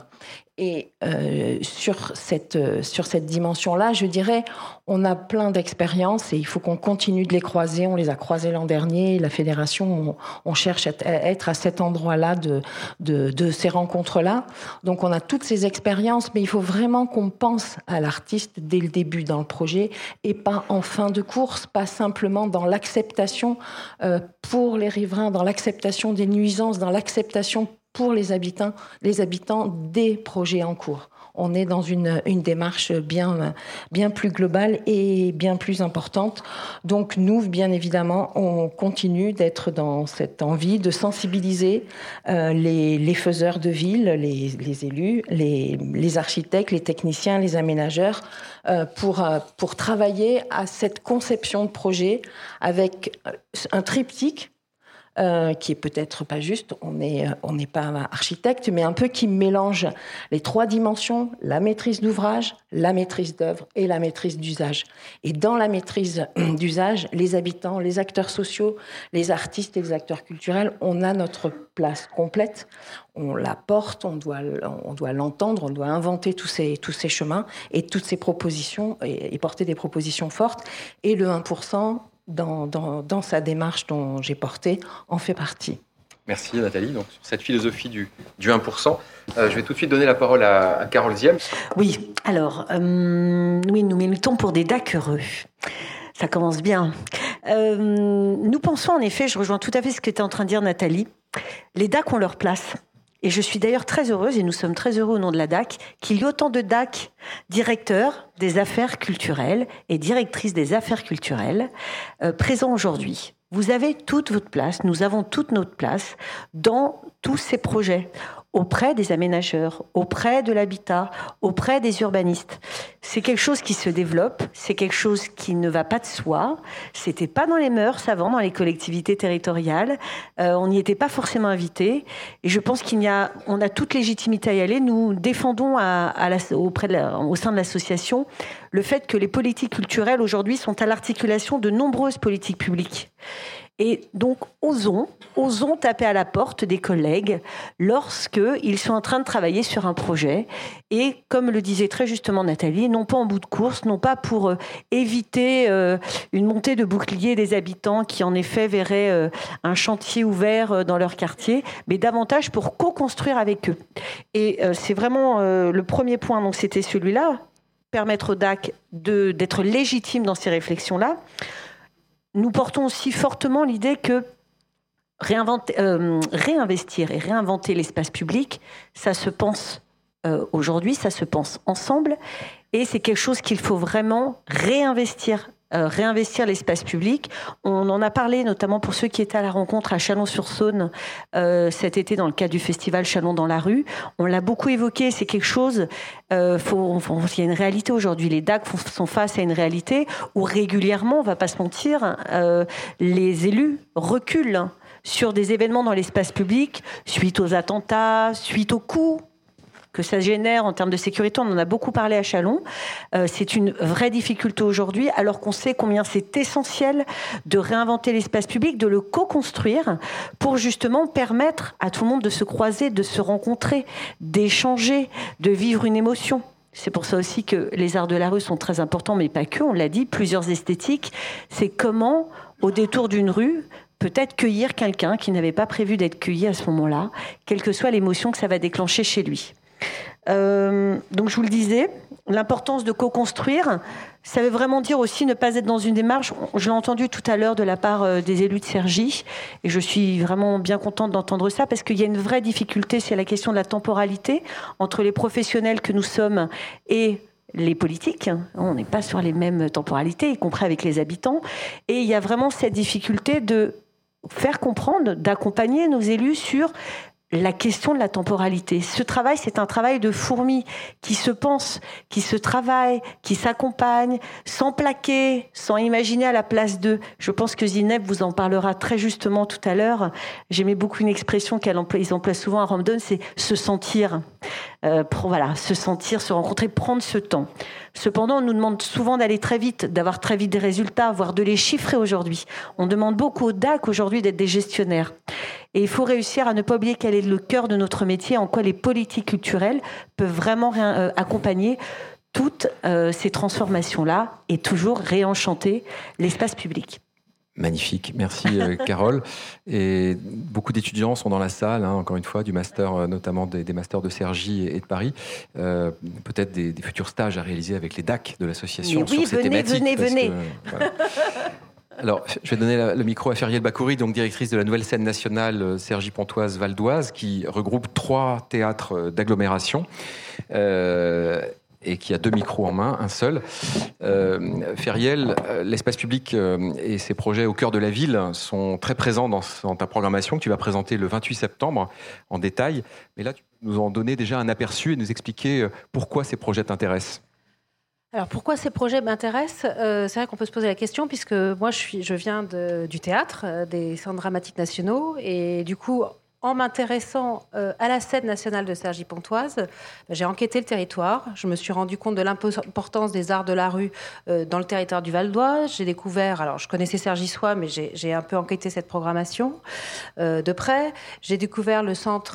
Et euh, sur cette, euh, sur cette dimension-là, je dirais, on a plein d'expériences et il faut qu'on continue de les croiser. On les a croisées l'an dernier. La fédération, on, cherche à être à cet endroit-là de, de, ces rencontres-là. Donc on a toutes ces expériences, mais il faut vraiment qu'on pense à l'artiste dès le début dans le projet et pas en fin de course, pas simplement dans l'acceptation euh, pour les riverains, dans l'acceptation des nuisances, dans l'acceptation pour les habitants, les habitants des projets en cours. On est dans une, une démarche bien, bien plus globale et bien plus importante. Donc nous, bien évidemment, on continue d'être dans cette envie de sensibiliser euh, les, les, faiseurs de ville, les, les élus, les, les, architectes, les techniciens, les aménageurs, euh, pour, euh, pour travailler à cette conception de projet avec un triptyque euh, qui est peut-être pas juste, on n'est on n'est pas architecte, mais un peu qui mélange les trois dimensions, la maîtrise d'ouvrage, la maîtrise d'œuvre et la maîtrise d'usage. Et dans la maîtrise d'usage, les habitants, les acteurs sociaux, les artistes et les acteurs culturels, on a notre place complète. On la porte, on doit, on doit l'entendre, on doit inventer tous ces, tous ces chemins et toutes ces propositions et, et porter des propositions fortes. Et le 1%, dans, dans, sa démarche dont j'ai porté en fait partie. Merci Nathalie. Donc, sur cette philosophie du, du 1%, euh, je vais tout de suite donner la parole à, Carole Ziem. Oui, alors, euh, oui, nous militons pour des DAC heureux. Ça commence bien. Euh, nous pensons en effet, je rejoins tout à fait ce qu'était en train de dire Nathalie, les DAC ont leur place. Et je suis d'ailleurs très heureuse, et nous sommes très heureux au nom de la DAC, qu'il y ait autant de DAC directeurs des affaires culturelles et directrices des affaires culturelles euh, présents aujourd'hui. Vous avez toute votre place, nous avons toute notre place dans tous ces projets auprès des aménageurs, auprès de l'habitat, auprès des urbanistes. C'est quelque chose qui se développe, c'est quelque chose qui ne va pas de soi. C'était pas dans les mœurs avant, dans les collectivités territoriales. Euh, on n'y était pas forcément invité. Et je pense qu'il y a, toute légitimité à y aller. Nous défendons au sein de l'association le fait que les politiques culturelles aujourd'hui sont à l'articulation de nombreuses politiques publiques. Et donc, osons, osons taper à la porte des collègues lorsqu'ils sont en train de travailler sur un projet. Et comme le disait très justement Nathalie, non pas en bout de course, non pas pour euh, éviter euh, une montée de boucliers des habitants qui en effet verraient euh, un chantier ouvert dans leur quartier, mais davantage pour co-construire avec eux. Et c'est vraiment le premier point, donc c'était celui-là, permettre au DAC d'être légitime dans ces réflexions-là nous portons aussi fortement l'idée que réinventer, réinvestir et réinventer l'espace public, ça se pense aujourd'hui, ça se pense ensemble, et c'est quelque chose qu'il faut vraiment réinvestir euh, réinvestir l'espace public. On en a parlé notamment pour ceux qui étaient à la rencontre à Chalon-sur-Saône euh, cet été dans le cadre du festival Chalon dans la rue. On l'a beaucoup évoqué, c'est quelque chose, euh, il y a une réalité aujourd'hui. Les DAC sont face à une réalité où régulièrement, on va pas se mentir, les élus reculent sur des événements dans l'espace public suite aux attentats, suite aux coups que ça génère en termes de sécurité. On en a beaucoup parlé à Chalon. Euh, c'est une vraie difficulté aujourd'hui, alors qu'on sait combien c'est essentiel de réinventer l'espace public, de le co-construire pour justement permettre à tout le monde de se croiser, de se rencontrer, d'échanger, de vivre une émotion. C'est pour ça aussi que les arts de la rue sont très importants, mais pas que, on l'a dit, plusieurs esthétiques. C'est comment, au détour d'une rue, peut-être cueillir quelqu'un qui n'avait pas prévu d'être cueilli à ce moment-là, quelle que soit l'émotion que ça va déclencher chez lui. Euh, donc je vous le disais, l'importance de co-construire, ça veut vraiment dire aussi ne pas être dans une démarche. Je l'ai entendu tout à l'heure de la part euh, des élus de Sergi, et je suis vraiment bien contente d'entendre ça parce qu'il y a une vraie difficulté, c'est la question de la temporalité entre les professionnels que nous sommes et les politiques. On n'est pas sur les mêmes temporalités, y compris avec les habitants. Et il y a vraiment cette difficulté de faire comprendre, d'accompagner nos élus sur la question de la temporalité. Ce travail, c'est un travail de fourmi qui se pense, qui se travaille, qui s'accompagne, sans plaquer, sans imaginer à la place d'eux. Je pense que Zineb vous en parlera très justement tout à l'heure. J'aimais beaucoup une expression qu'ils emploient souvent à Ramdon, c'est se sentir. Euh, voilà, se sentir, se rencontrer, prendre ce temps. Cependant, on nous demande souvent d'aller très vite, d'avoir très vite des résultats, voire de les chiffrer aujourd'hui. On demande beaucoup aux DAC aujourd'hui d'être des gestionnaires. Et il faut réussir à ne pas oublier quel est le cœur de notre métier, en quoi les politiques culturelles peuvent vraiment euh, accompagner toutes euh, ces transformations-là et toujours réenchanter l'espace public. Magnifique, merci euh, Carole. Et beaucoup d'étudiants sont dans la salle, hein, encore une fois, du master, notamment des, masters de Cergy et, de Paris. Peut-être des, futurs stages à réaliser avec les DAC de l'association oui, sur venez, ces Venez, venez, venez. Alors, je vais donner le micro à Feriel Bakouri, donc directrice de la nouvelle scène nationale euh, Sergi Pontoise Valdoise, qui regroupe trois théâtres euh, d'agglomération. Euh, et qui a deux micros en main, un seul. Feriel, l'espace public et ses projets au cœur de la ville sont très présents dans, dans, ta programmation que tu vas présenter le 28 septembre en détail. Mais là, tu peux nous en donner déjà un aperçu et nous expliquer pourquoi ces projets t'intéressent. Alors pourquoi ces projets m'intéressent euh, C'est vrai qu'on peut se poser la question puisque moi je, suis, je viens du théâtre, euh, des centres dramatiques nationaux et du coup en m'intéressant euh, à la scène nationale de Sergi Pontoise, ben, j'ai enquêté le territoire. Je me suis rendu compte de l'importance des arts de la rue euh, dans le territoire du Val d'Oise. J'ai découvert, alors je connaissais Sergi-Sois, mais j'ai un peu enquêté cette programmation euh, de près. J'ai découvert le centre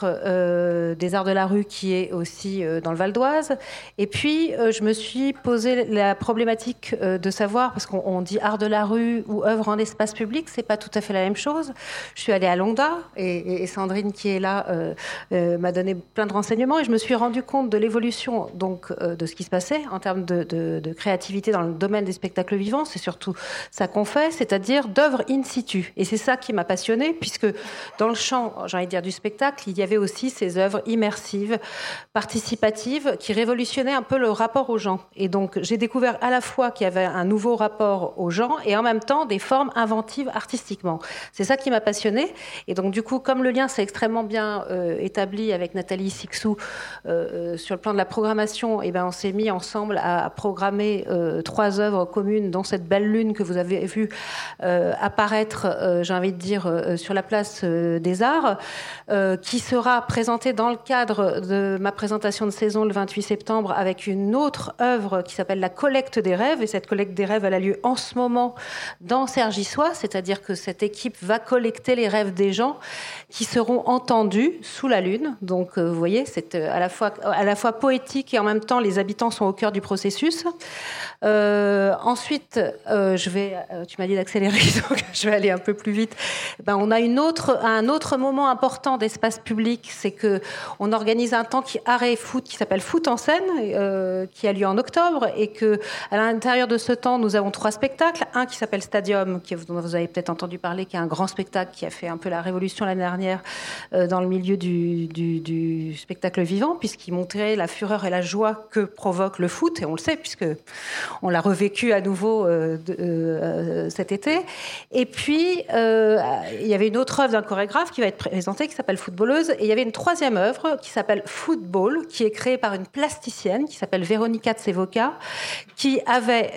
des arts de la rue qui est aussi dans le Val d'Oise. Et puis, je me suis posé la problématique de savoir, parce qu'on dit art de la rue ou œuvre en espace public, c'est pas tout à fait la même chose. Je suis allée à Londa et, et Sandrine qui est là euh, euh, m'a donné plein de renseignements et je me suis rendu compte de l'évolution donc euh, de ce qui se passait en termes de, créativité dans le domaine des spectacles vivants. C'est surtout ça qu'on fait, c'est-à-dire d'œuvres in situ. Et c'est ça qui m'a passionné puisque dans le champ, j'ai dire, du spectacle, il y avait aussi ces œuvres immersives, participatives, qui révolutionnaient un peu le rapport aux gens. Et donc j'ai découvert à la fois qu'il y avait un nouveau rapport aux gens et en même temps des formes inventives artistiquement. C'est ça qui m'a passionné. Et donc du coup, comme le lien s'est extrêmement bien euh, établi avec Nathalie Sixou euh, euh, sur le plan de la programmation. Et eh ben, on s'est mis ensemble à programmer trois œuvres communes, dont cette belle lune que vous avez vue apparaître, j'ai envie de dire, sur la place des Arts, qui sera présentée dans le cadre de ma présentation de saison le 28 septembre avec une autre œuvre qui s'appelle La collecte des rêves. Et cette collecte des rêves, elle a lieu en ce moment dans Sergissois, c'est-à-dire que cette équipe va collecter les rêves des gens qui seront entendus sous la lune. Donc, vous voyez, c'est à la fois à la fois poétique et en même temps, les habitants sont au cœur du processus. ensuite, je vais, tu m'as dit d'accélérer, donc je vais aller un peu plus vite. Ben, on a une autre, un autre moment important d'espace public, c'est que on organise un temps qui arrêt foot qui s'appelle Foot en scène, qui a lieu en octobre, et que à l'intérieur de ce temps, nous avons trois spectacles. Un qui s'appelle Stadium, qui, dont vous avez peut-être entendu parler, qui est un grand spectacle qui a fait un peu la révolution l'année dernière euh, dans le milieu du, spectacle vivant, puisqu'il montrait la fureur et la joie que provoque le foot, et on le sait, puisque on l'a revécu à nouveau euh, euh, cet été. Et puis, il y avait une autre œuvre d'un chorégraphe qui va être présentée, qui s'appelle Footballeuse, et il y avait une troisième œuvre qui s'appelle Football, qui est créée par une plasticienne qui s'appelle Véronica Tsevoka, qui avait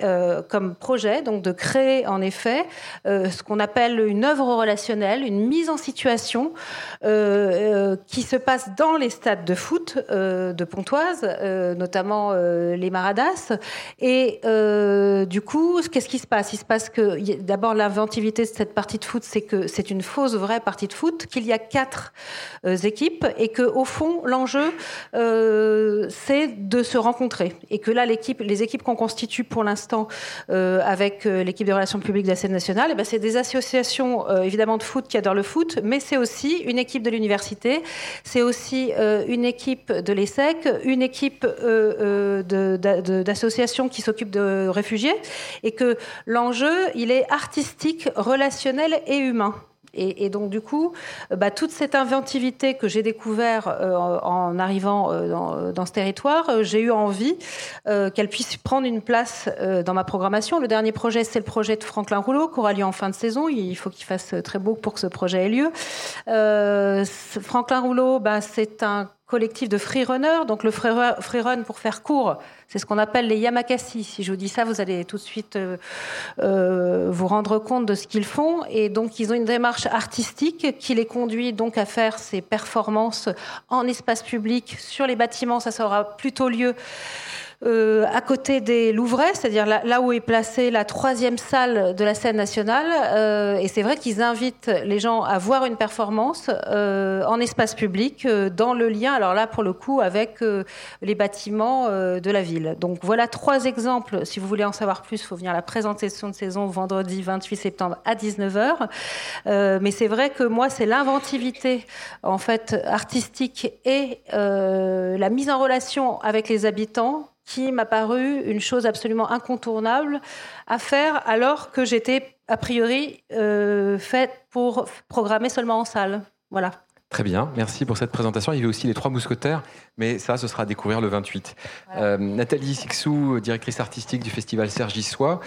comme projet donc de créer en effet euh, ce qu'on appelle une œuvre relationnelle, une mise en situation euh, euh, qui se passe dans les stades de foot de Pontoise, notamment les Maradas. Et du coup, qu'est-ce qui se passe? Il se passe que d'abord l'inventivité de cette partie de foot, c'est que c'est une fausse vraie partie de foot, qu'il y a quatre équipes et que au fond l'enjeu c'est de se rencontrer et que là l'équipe, les équipes qu'on constitue pour l'instant avec l'équipe de relations publiques de la scène nationale, eh ben, c'est des associations euh, évidemment de foot qui adorent le foot, mais c'est aussi une équipe de l'université, c'est aussi euh, une équipe de l'ESSEC, une équipe euh, d'associations qui s'occupent de réfugiés, et que l'enjeu, est artistique, relationnel et humain. Et, donc du coup, euh, bah, toute cette inventivité que j'ai découvert euh, en arrivant euh, dans, ce territoire, j'ai eu envie qu'elle puisse prendre une place dans ma programmation. Le dernier projet, c'est le projet de Franklin Rouleau, qui aura lieu en fin de saison. Il faut qu'il fasse très beau pour que ce projet ait lieu. Franklin Rouleau, bah, c'est un collectif de freerunners. Donc le freerun, pour faire court, c'est ce qu'on appelle les yamakasi. Si je vous dis ça, vous allez tout de suite euh, euh, vous rendre compte de ce qu'ils font. Et donc ils ont une démarche artistique qui les conduit donc à faire ces performances en espace public sur les bâtiments. Ça, ça aura plutôt lieu euh, à côté des Louvrais, c'est-à-dire là, où est placée la troisième salle de la scène nationale. Euh, et c'est vrai qu'ils invitent les gens à voir une performance euh, en espace public, dans le lien, alors là pour le coup, avec les bâtiments de la ville. Donc voilà trois exemples. Si vous voulez en savoir plus, il faut venir à la présentation de saison vendredi 28 septembre à 19h. mais c'est vrai que moi, c'est l'inventivité en fait artistique et la mise en relation avec les habitants qui m'a paru une chose absolument incontournable à faire alors que j'étais a priori euh, faite pour programmer seulement en salle. Voilà. Très bien, merci pour cette présentation. Il y avait aussi les trois mousquetaires, mais ça, ce sera à découvrir le 28. Euh, Nathalie Sixou, directrice artistique du festival Serge Issois.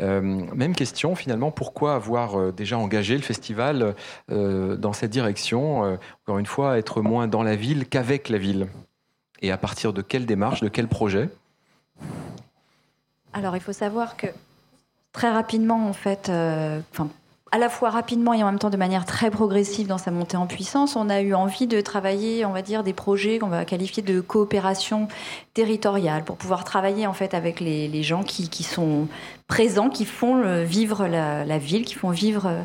Euh, même question, finalement, pourquoi avoir déjà engagé le festival dans cette direction Encore une fois, être moins dans la ville qu'avec la ville? Et à partir de quelle démarche, de quel projet? Alors, il faut savoir que très rapidement, en fait, euh, à la fois rapidement et en même temps de manière très progressive dans sa montée en puissance, on a eu envie de travailler, on va dire, des projets qu'on va qualifier de coopération territoriale pour pouvoir travailler en fait avec les, gens qui, sont présents, qui font vivre la, ville, qui font vivre euh,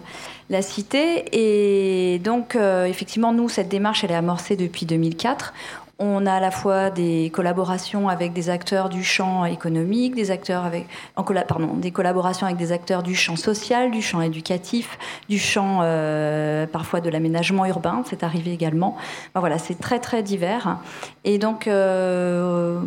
la cité. Et donc, euh, effectivement, nous, cette démarche, elle est amorcée depuis 2004. On a à la fois des collaborations avec des acteurs du champ économique, des acteurs avec, pardon, des collaborations avec des acteurs du champ social, du champ éducatif, du champ euh, parfois de l'aménagement urbain. C'est arrivé également. voilà, c'est très très divers. Et donc, euh,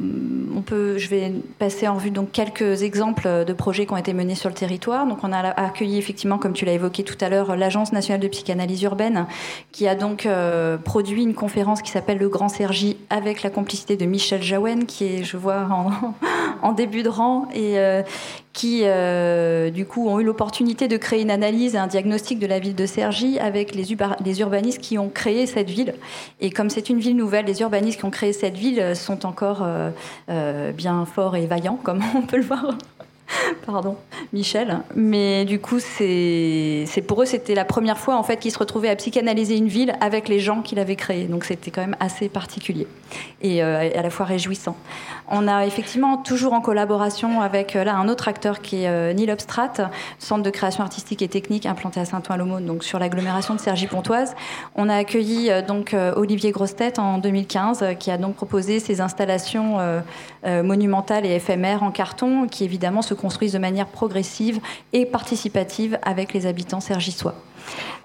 on peut, je vais passer en vue donc quelques exemples de projets qui ont été menés sur le territoire. Donc, on a accueilli effectivement, comme tu l'as évoqué tout à l'heure, l'Agence nationale de psychanalyse urbaine, qui a donc euh, produit une conférence qui s'appelle le Grand Sergi avec la complicité de Michel Jaouen, qui est, je vois, en, début de rang, et euh, qui, euh, du coup, ont eu l'opportunité de créer une analyse et un diagnostic de la ville de Cergy avec les, urbanistes qui ont créé cette ville. Et comme c'est une ville nouvelle, les urbanistes qui ont créé cette ville sont encore euh, bien forts et vaillants, comme on peut le voir Pardon, Michel. Mais du coup, c'est pour eux, c'était la première fois en fait qu'ils se retrouvaient à psychanalyser une ville avec les gens qu'il avait créés. Donc c'était quand même assez particulier et euh, à la fois réjouissant. On a effectivement toujours en collaboration avec euh, là un autre acteur qui est euh, Neil Obstrat, centre de création artistique et technique implanté à Saint-Ouen-l'Aumône, donc sur l'agglomération de Cergy-Pontoise. On a accueilli donc Olivier Grostet en 2015, qui a donc proposé ces installations monumentales et éphémères en carton, qui évidemment se construisent de manière progressive et participative avec les habitants sergissois.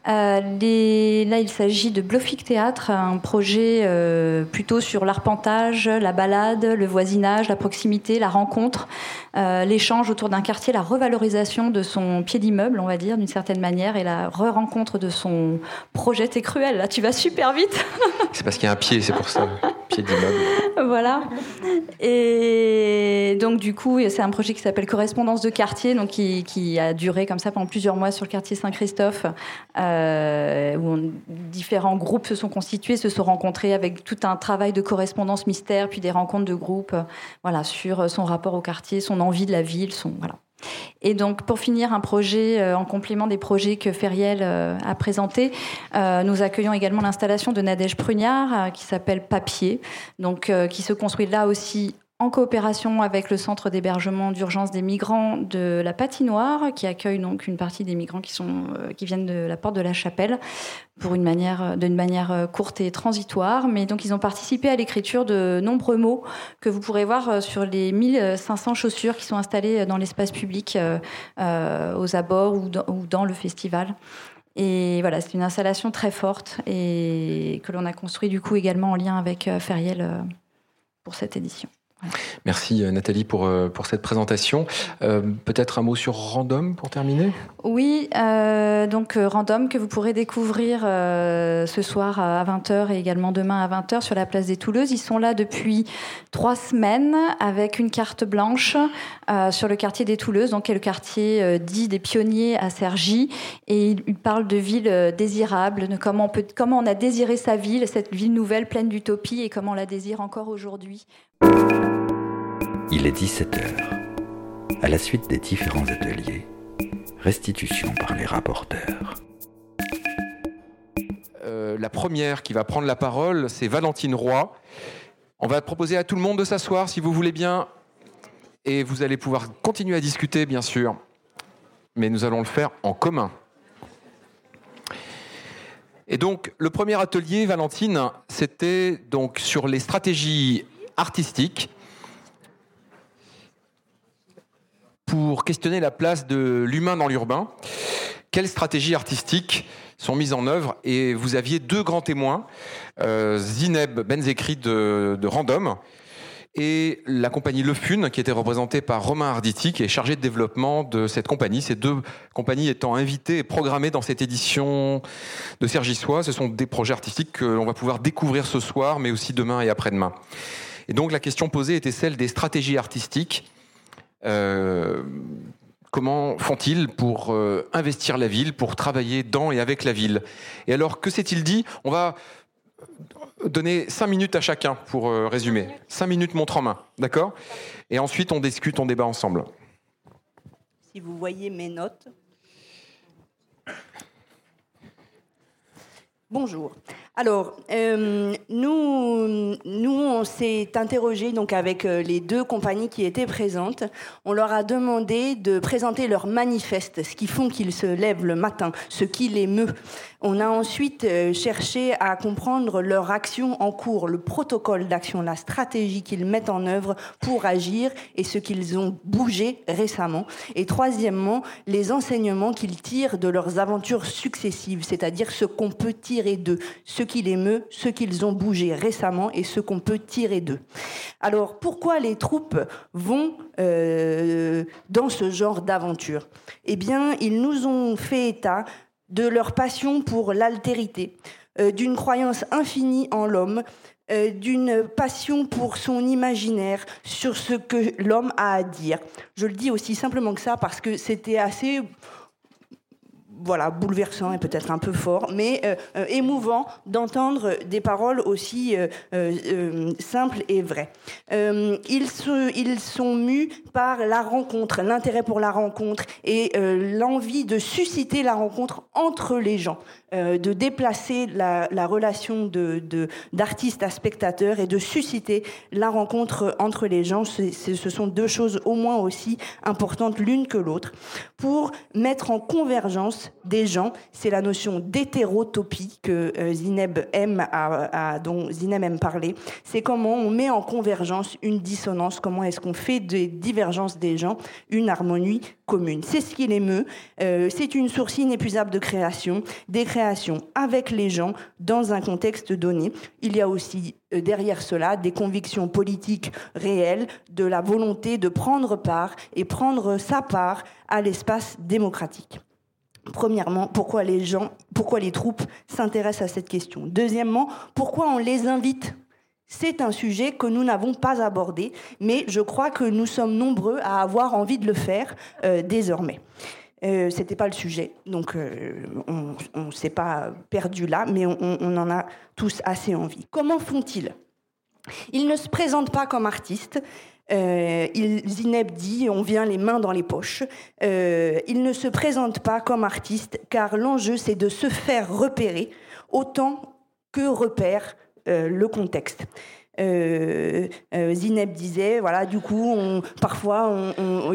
Euh, là, il s'agit de Blofik Théâtre, un projet euh, plutôt sur l'arpentage, la balade, le voisinage, la proximité, la rencontre, euh, l'échange autour d'un quartier, la revalorisation de son pied d'immeuble, on va dire, d'une certaine manière, et la re-rencontre de son projet. T'es cruel, là, tu vas super vite. c'est parce qu'il y a un pied, c'est pour ça, pied d'immeuble. Voilà. Et donc, du coup, c'est un projet qui s'appelle Correspondance de quartier, donc qui, a duré comme ça pendant plusieurs mois sur le quartier Saint-Christophe. Euh, où différents groupes se sont constitués, se sont rencontrés avec tout un travail de correspondance mystère, puis des rencontres de groupes, voilà, sur son rapport au quartier, son envie de la ville, son voilà. Et donc, pour finir, un projet euh, en complément des projets que Feriel euh, a présentés, nous accueillons également l'installation de Nadège Prugnard qui s'appelle Papier, donc qui se construit là aussi en coopération avec le centre d'hébergement d'urgence des migrants de la Patinoire, qui accueille donc une partie des migrants qui, euh, viennent de la porte de la Chapelle, pour une manière, d'une manière euh, courte et transitoire. Mais donc ils ont participé à l'écriture de nombreux mots que vous pourrez voir euh, sur les 1500 chaussures qui sont installées dans l'espace public, aux abords ou dans, ou dans le festival. Et voilà, c'est une installation très forte et que l'on a construit du coup également en lien avec Feriel pour cette édition. Merci euh, Nathalie pour, euh, pour cette présentation. Euh, peut-être un mot sur Random pour terminer? Oui, donc Random que vous pourrez découvrir ce soir à 20h et également demain à 20h sur la place des Touleuses. Ils sont là depuis trois semaines avec une carte blanche sur le quartier des Touleuses, donc qui est le quartier dit des pionniers à Cergy. Et ils parlent de ville désirable, de comment on, comment on a désiré sa ville, cette ville nouvelle pleine d'utopie et comment on la désire encore aujourd'hui. Il est 17h. À la suite des différents ateliers, restitution par les rapporteurs. Euh, la première qui va prendre la parole, c'est Valentine Roy. On va proposer à tout le monde de s'asseoir si vous voulez bien. Et vous allez pouvoir continuer à discuter, bien sûr. Mais nous allons le faire en commun. Et donc, le premier atelier, Valentine, c'était donc sur les stratégies artistique pour questionner la place de l'humain dans l'urbain. Quelles stratégies artistiques sont mises en œuvre? Et vous aviez deux grands témoins, euh, Zineb Benzekri de, Random et la compagnie Le Fun, qui était représentée par Romain Arditi, qui est chargé de développement de cette compagnie. Ces deux compagnies étant invitées et programmées dans cette édition de Sergissois. Ce sont des projets artistiques que l'on va pouvoir découvrir ce soir, mais aussi demain et après-demain. Et donc la question posée était celle des stratégies artistiques. Euh, comment font-ils pour euh, investir la ville, pour travailler dans et avec la ville? Et alors, que s'est-il dit? On va donner cinq minutes à chacun pour euh, résumer. Cinq minutes montre en main, d'accord? Et ensuite, on discute, on débat ensemble. Si vous voyez mes notes. Bonjour. Alors, euh, nous, nous, on s'est interrogé donc avec euh, les deux compagnies qui étaient présentes. On leur a demandé de présenter leur manifeste, ce qui font qu'ils se lèvent le matin, ce qui les meut. On a ensuite euh, cherché à comprendre leur action en cours, le protocole d'action, la stratégie qu'ils mettent en œuvre pour agir et ce qu'ils ont bougé récemment. Et troisièmement, les enseignements qu'ils tirent de leurs aventures successives, c'est-à-dire ce qu'on peut tirer d'eux, ce qui les meut, ce qu'ils ont bougé récemment et ce qu'on peut tirer d'eux. Alors pourquoi les troupes vont euh, dans ce genre d'aventure? Eh bien, ils nous ont fait état de leur passion pour l'altérité, euh, d'une croyance infinie en l'homme, euh, d'une passion pour son imaginaire, sur ce que l'homme a à dire. Je le dis aussi simplement que ça parce que c'était assez voilà, bouleversant et peut-être un peu fort, mais euh, euh, émouvant d'entendre des paroles aussi euh, simples et vraies. ils, ils sont mus par la rencontre, l'intérêt pour la rencontre et l'envie de susciter la rencontre entre les gens. Euh, de déplacer la, relation d'artiste à spectateur et de susciter la rencontre entre les gens. ce sont deux choses au moins aussi importantes l'une que l'autre. Pour mettre en convergence des gens, c'est la notion d'hétérotopie que euh, Zineb aime dont Zineb aime parler. C'est comment on met en convergence une dissonance, comment est-ce qu'on fait des divergences des gens une harmonie commune. C'est ce qui l'émeut. Euh, c'est une source inépuisable de création, des créations avec les gens dans un contexte donné. Il y a aussi euh, derrière cela des convictions politiques réelles, de la volonté de prendre part et prendre sa part à l'espace démocratique. Premièrement, pourquoi les gens, pourquoi les troupes s'intéressent à cette question? Deuxièmement, pourquoi on les invite? C'est un sujet que nous n'avons pas abordé, mais je crois que nous sommes nombreux à avoir envie de le faire euh, désormais. Euh, C'était pas le sujet, donc euh, on ne s'est pas perdu là, mais on, en a tous assez envie. Comment font-ils? Ils ne se présentent pas comme artistes. Euh, Zineb dit on vient les mains dans les poches. Euh, ils ne se présentent pas comme artistes car l'enjeu c'est de se faire repérer autant que repère euh, le contexte. Zineb disait, voilà, du coup, on, parfois, on,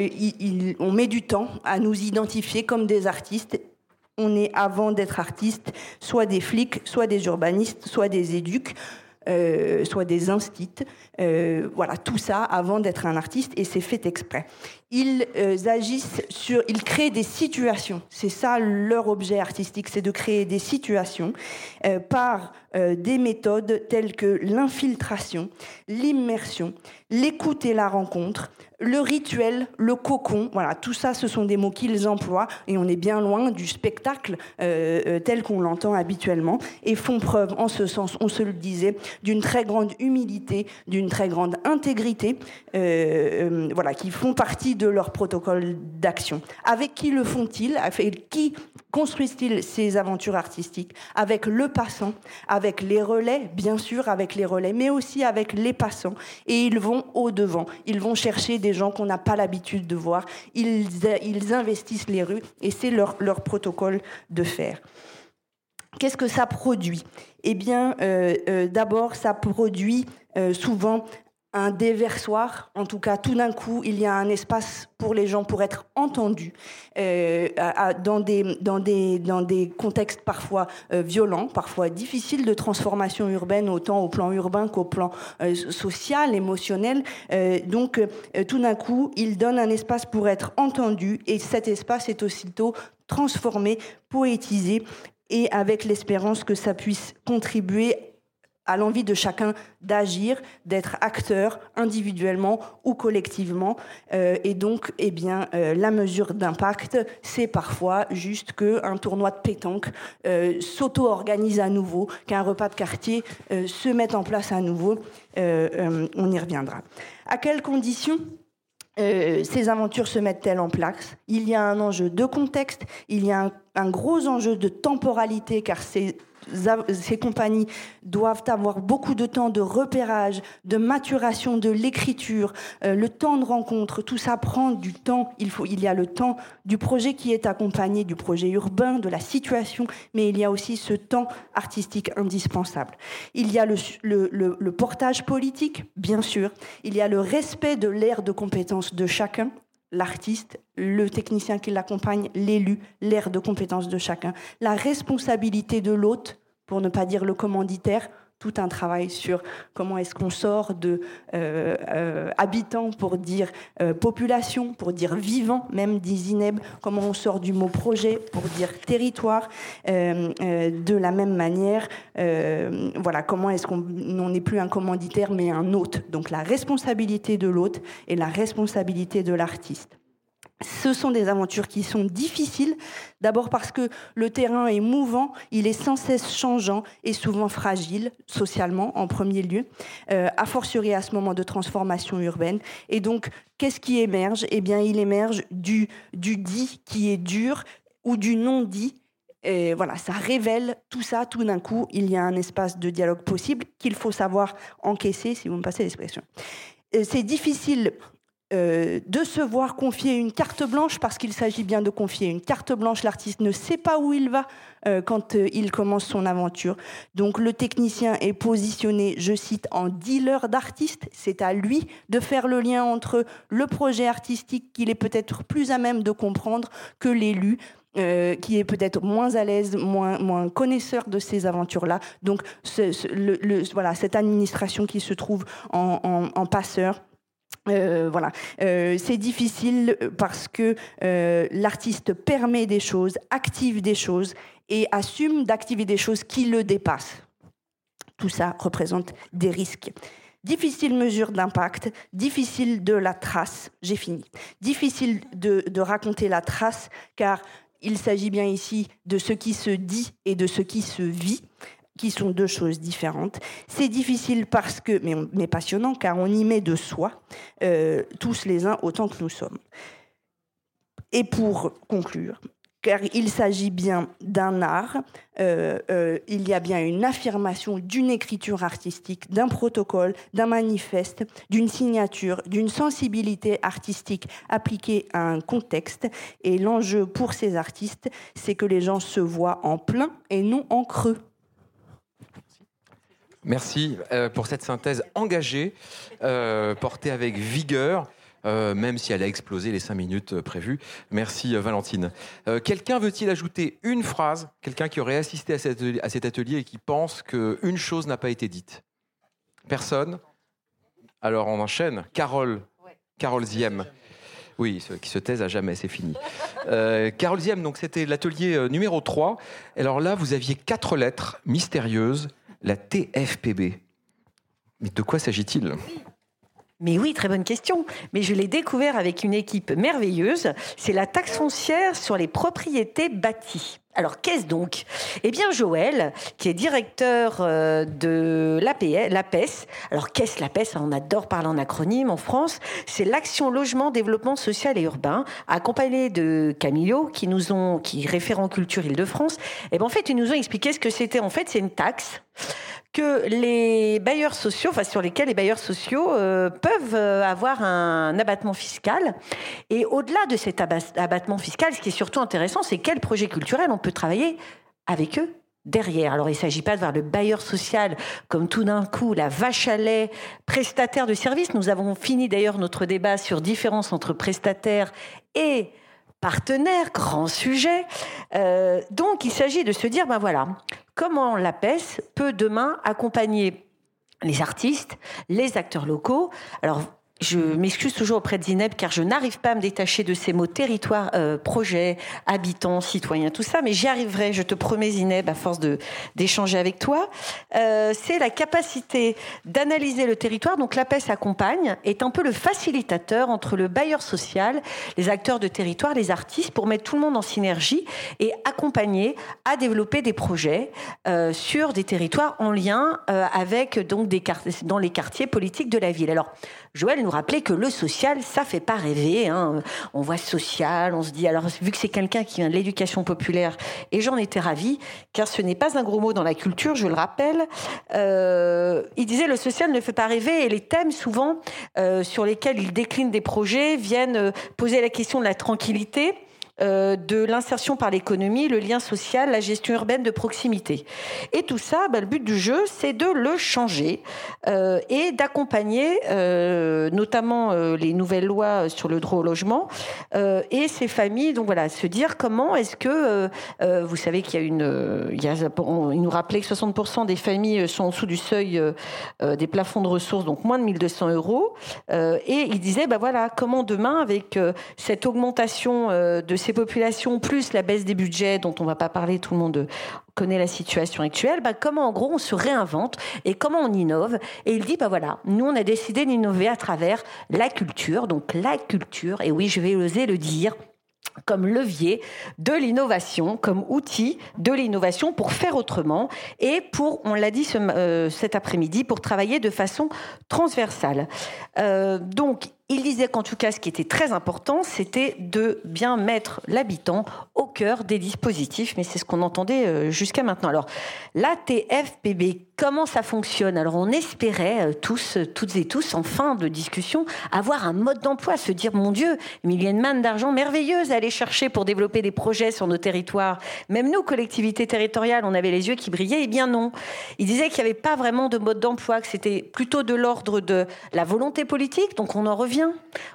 on, met du temps à nous identifier comme des artistes. On est, avant d'être artiste, soit des flics, soit des urbanistes, soit des éduques. Euh, soit des instits, euh, voilà, tout ça avant d'être un artiste et c'est fait exprès. Ils euh, agissent sur, ils créent des situations. C'est ça leur objet artistique, c'est de créer des situations par des méthodes telles que l'infiltration, l'immersion, l'écoute et la rencontre, le rituel, le cocon, voilà, tout ça, ce sont des mots qu'ils emploient et on est bien loin du spectacle euh, euh, tel qu'on l'entend habituellement et font preuve, en ce sens, on se le disait, d'une très grande humilité, d'une très grande intégrité, euh, voilà, qui font partie de leur protocole d'action. Avec qui le font-ils? Avec qui construisent-ils ces aventures artistiques? Avec le passant, avec les relais, bien sûr, avec les relais, mais aussi avec les passants. Et ils vont au devant. Ils vont chercher des gens qu'on n'a pas l'habitude de voir. Ils, ils, investissent les rues et c'est leur, leur, protocole de faire. Qu'est-ce que ça produit? Eh bien, euh, euh, d'abord, ça produit euh, souvent un déversoir. En tout cas, tout d'un coup, il y a un espace pour les gens pour être entendus euh, dans, des, contextes parfois euh, violents, parfois difficiles de transformation urbaine, autant au plan urbain qu'au plan euh, social, émotionnel. donc, tout d'un coup, il donne un espace pour être entendu et cet espace est aussitôt transformé, poétisé et avec l'espérance que ça puisse contribuer à l'envie de chacun d'agir, d'être acteur individuellement ou collectivement. Euh, et donc, eh bien, euh, la mesure d'impact, c'est parfois juste qu'un tournoi de pétanque euh, s'auto-organise à nouveau, qu'un repas de quartier se mette en place à nouveau. on y reviendra. À quelles conditions ces aventures se mettent-elles en place? Il y a un enjeu de contexte, il y a un, un gros enjeu de temporalité, car c'est ces compagnies doivent avoir beaucoup de temps de repérage, de maturation de l'écriture, euh, le temps de rencontre, tout ça prend du temps. Il, faut, il y a le temps du projet qui est accompagné, du projet urbain, de la situation, mais il y a aussi ce temps artistique indispensable. Il y a le, portage politique, bien sûr. Il y a le respect de l'ère de compétences de chacun l'artiste, le technicien qui l'accompagne, l'élu, l'aire de compétence de chacun, la responsabilité de l'hôte, pour ne pas dire le commanditaire, tout un travail sur comment est-ce qu'on sort de euh, euh, habitants pour dire euh, population, pour dire vivant, même dit Zineb, comment on sort du mot projet pour dire territoire, de la même manière, voilà, comment est-ce qu'on n'est plus un commanditaire mais un hôte. Donc la responsabilité de l'hôte et la responsabilité de l'artiste. Ce sont des aventures qui sont difficiles, d'abord parce que le terrain est mouvant, il est sans cesse changeant et souvent fragile, socialement en premier lieu, euh, a fortiori à ce moment de transformation urbaine. Et donc, qu'est-ce qui émerge? Eh bien, il émerge du, du dit qui est dur, ou du non-dit. Et voilà, ça révèle tout ça tout d'un coup. Il y a un espace de dialogue possible qu'il faut savoir encaisser, si vous me passez l'expression. C'est difficile euh, de se voir confier une carte blanche parce qu'il s'agit bien de confier une carte blanche. L'artiste ne sait pas où il va euh, quand euh, il commence son aventure. Donc le technicien est positionné, je cite, en dealer d'artistes. C'est à lui de faire le lien entre le projet artistique qu'il est peut-être plus à même de comprendre que l'élu. qui est peut-être moins à l'aise, moins, moins connaisseur de ces aventures-là. Donc, le, voilà, cette administration qui se trouve en passeur, euh, voilà, euh, c'est difficile parce que euh, l'artiste permet des choses, active des choses et assume d'activer des choses qui le dépassent. Tout ça représente des risques. Difficile mesure d'impact, difficile de la trace, j'ai fini. Difficile de raconter la trace car il s'agit bien ici de ce qui se dit et de ce qui se vit qui sont deux choses différentes. C'est difficile parce que, mais, passionnant, car on y met de soi, euh, tous les uns autant que nous sommes. Et pour conclure, car il s'agit bien d'un art, euh, euh, il y a bien une affirmation d'une écriture artistique, d'un protocole, d'un manifeste, d'une signature, d'une sensibilité artistique appliquée à un contexte. Et l'enjeu pour ces artistes, c'est que les gens se voient en plein et non en creux. Merci euh, pour cette synthèse engagée, euh, portée avec vigueur. Euh, même si elle a explosé les cinq minutes prévues. Merci Valentine. quelqu'un veut-il ajouter une phrase Quelqu'un qui aurait assisté à cet, atelier, et qui pense qu'une chose n'a pas été dite? Personne? Alors on enchaîne. Carole. Carole Ziem. Oui, qui se taise à jamais, c'est fini. Carole Ziem, donc c'était l'atelier numéro 3. Alors là, vous aviez quatre lettres mystérieuses la TFPB. Mais de quoi s'agit-il? Mais oui, très bonne question. Mais je l'ai découvert avec une équipe merveilleuse. C'est la taxe foncière sur les propriétés bâties. Alors, qu'est-ce donc? Eh bien, Joël, qui est directeur euh, de l'APES. Alors, qu'est-ce l'APES On adore parler en acronyme en France. C'est l'Action Logement, Développement Social et Urbain, accompagné de Camillo, qui nous ont, qui est référent culture Île-de-France. Et bien, en fait, ils nous ont expliqué ce que c'était. En fait, c'est une taxe que les bailleurs sociaux, enfin sur lesquels les bailleurs sociaux euh, peuvent euh, avoir un abattement fiscal. Et au-delà de cet abattement fiscal, ce qui est surtout intéressant, c'est quel projet culturel on peut travailler avec eux derrière. Alors il ne s'agit pas de voir le bailleur social comme tout d'un coup la vache à lait prestataire de services. Nous avons fini d'ailleurs notre débat sur différence entre prestataire et partenaire, grand sujet. Euh, donc il s'agit de se dire, ben voilà, comment la PES peut demain accompagner les artistes, les acteurs locaux. Alors je m'excuse toujours auprès de Zineb car je n'arrive pas à me détacher de ces mots territoire, euh, projet, habitants, citoyens, tout ça, mais j'y arriverai, je te promets Zineb, à force de d'échanger avec toi. Euh, c'est la capacité d'analyser le territoire. Donc l'APES accompagne, est un peu le facilitateur entre le bailleur social, les acteurs de territoire, les artistes, pour mettre tout le monde en synergie et accompagner à développer des projets euh, sur des territoires en lien euh, avec donc des dans les quartiers politiques de la ville. Alors Joël nous rappelait que le social, ça fait pas rêver. Hein. On voit social, on se dit, alors vu que c'est quelqu'un qui vient de l'éducation populaire, et j'en étais ravie, car ce n'est pas un gros mot dans la culture, je le rappelle, euh, il disait le social ne fait pas rêver, et les thèmes souvent euh, sur lesquels il décline des projets viennent euh, poser la question de la tranquillité euh, de l'insertion par l'économie, le lien social, la gestion urbaine de proximité. Et tout ça, bah, le but du jeu, c'est de le changer euh, et d'accompagner euh, notamment les nouvelles lois sur le droit au logement et ces familles. Donc voilà, se dire comment est-ce que vous savez qu'il y a une, il, nous rappelait que 60% des familles sont en dessous du seuil des plafonds de ressources, donc moins de 1200 euros. et il disait, bah voilà, comment demain avec cette augmentation de ces populations, plus la baisse des budgets dont on va pas parler, tout le monde connaît la situation actuelle, bah, comment en gros on se réinvente et comment on innove. Et il dit, bah voilà, nous on a décidé d'innover à travers la culture, donc la culture, et oui je vais oser le dire, comme levier de l'innovation, comme outil de l'innovation pour faire autrement et pour, on l'a dit euh, cet après-midi, pour travailler de façon transversale. Euh, donc, Il disait qu'en tout cas, ce qui était très important, c'était de bien mettre l'habitant au cœur des dispositifs, mais c'est ce qu'on entendait euh, jusqu'à maintenant. Alors, l'ATFPB, comment ça fonctionne Alors, on espérait euh, tous, toutes et tous, en fin de discussion, avoir un mode d'emploi, se dire, mon Dieu, il y a une manne d'argent merveilleuse à aller chercher pour développer des projets sur nos territoires. Même nous, collectivités territoriales, on avait les yeux qui brillaient. Eh bien non. Il disait qu'il n'y avait pas vraiment de mode d'emploi, que c'était plutôt de l'ordre de la volonté politique. Donc, on en revient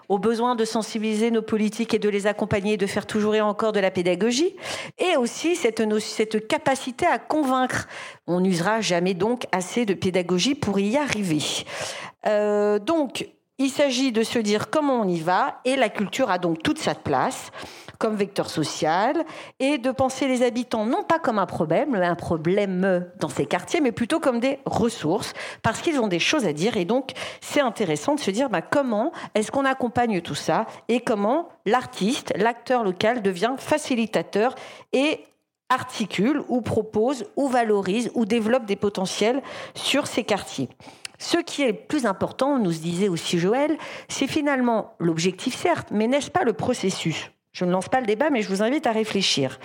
au besoin de sensibiliser nos politiques et de les accompagner, de faire toujours et encore de la pédagogie, et aussi cette capacité à convaincre. On n'usera jamais donc assez de pédagogie pour y arriver. Euh, donc, il s'agit de se dire comment on y va, et la culture a donc toute sa place comme vecteur social et de penser les habitants non pas comme un problème, un problème dans ces quartiers, mais plutôt comme des ressources parce qu'ils ont des choses à dire. Et donc, c'est intéressant de se dire bah, comment est-ce qu'on accompagne tout ça et comment l'artiste, l'acteur local devient facilitateur et articule ou propose ou valorise ou développe des potentiels sur ces quartiers. Ce qui est plus important, nous disait aussi Joël, c'est finalement l'objectif certes, mais n'est-ce pas le processus? Je ne lance pas le débat, mais je vous invite à réfléchir.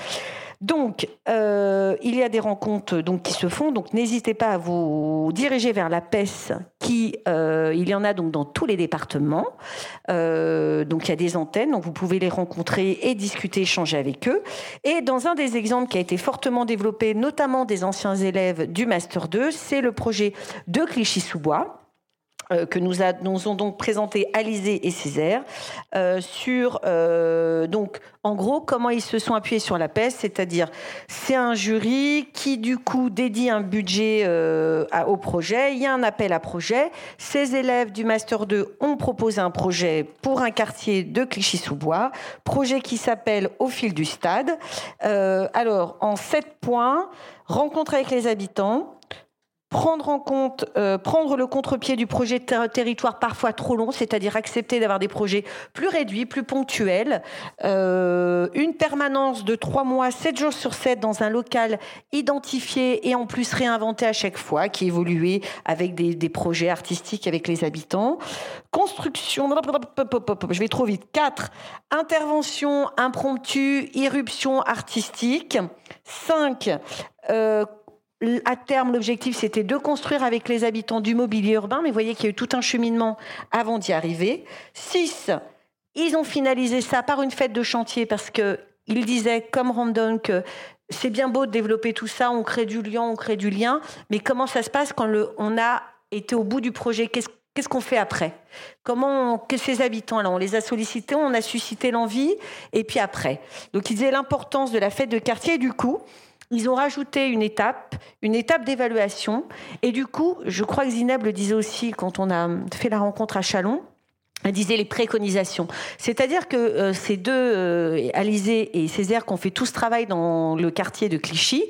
Donc, euh, il y a des rencontres qui se font, donc n'hésitez pas à vous diriger vers la PES, qui, euh, il y en a donc dans tous les départements. Euh, donc, il y a des antennes, donc vous pouvez les rencontrer et discuter, échanger avec eux. Et dans un des exemples qui a été fortement développé, notamment des anciens élèves du Master 2, c'est le projet de Clichy-sous-Bois que nous, avons donc présenté Alizé et Césaire euh, sur euh, donc en gros comment ils se sont appuyés sur la PES, c'est-à-dire c'est un jury qui du coup dédie un budget au projet, il y a un appel à projet, ces élèves du master 2 ont proposé un projet pour un quartier de Clichy-sous-Bois, projet qui s'appelle Au fil du stade. alors en sept points, rencontre avec les habitants, prendre en compte, euh, prendre le contre-pied du projet de territoire parfois trop long, c'est-à-dire accepter d'avoir des projets plus réduits, plus ponctuels, euh, une permanence de trois mois, sept jours sur sept dans un local identifié et en plus réinventé à chaque fois, qui évoluait avec des, des projets artistiques avec les habitants, construction, je vais trop vite, quatre, intervention impromptue, irruption artistique, cinq, euh, à terme, l'objectif, c'était de construire avec les habitants du mobilier urbain, mais vous voyez qu'il y a eu tout un cheminement avant d'y arriver. Six, ils ont finalisé ça par une fête de chantier parce que ils disaient, comme Randon, que c'est bien beau de développer tout ça, on crée du lien, on crée du lien, mais comment ça se passe quand on a été au bout du projet? Qu'est-ce qu'on fait après? Comment que ces habitants là, on les a sollicités, on a suscité l'envie, et puis après? Donc ils disaient l'importance de la fête de quartier. Et du coup, ils ont rajouté une étape, une étape d'évaluation. Et du coup, je crois que Zineb le disait aussi quand on a fait la rencontre à Chalon, disait les préconisations. C'est-à-dire que euh, ces deux, euh, Alizé et Césaire, qui ont fait tout ce travail dans le quartier de Clichy,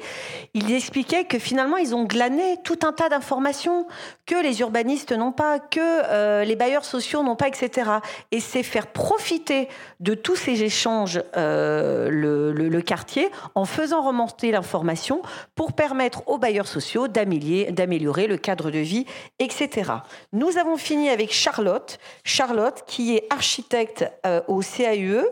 ils expliquaient que finalement, ils ont glané tout un tas d'informations que les urbanistes n'ont pas, que euh, les bailleurs sociaux n'ont pas, etc. Et c'est faire profiter de tous ces échanges le, le, quartier en faisant remonter l'information pour permettre aux bailleurs sociaux d'améliorer le cadre de vie, etc. Nous avons fini avec Charlotte. Charlotte qui est architecte euh, au CAUE.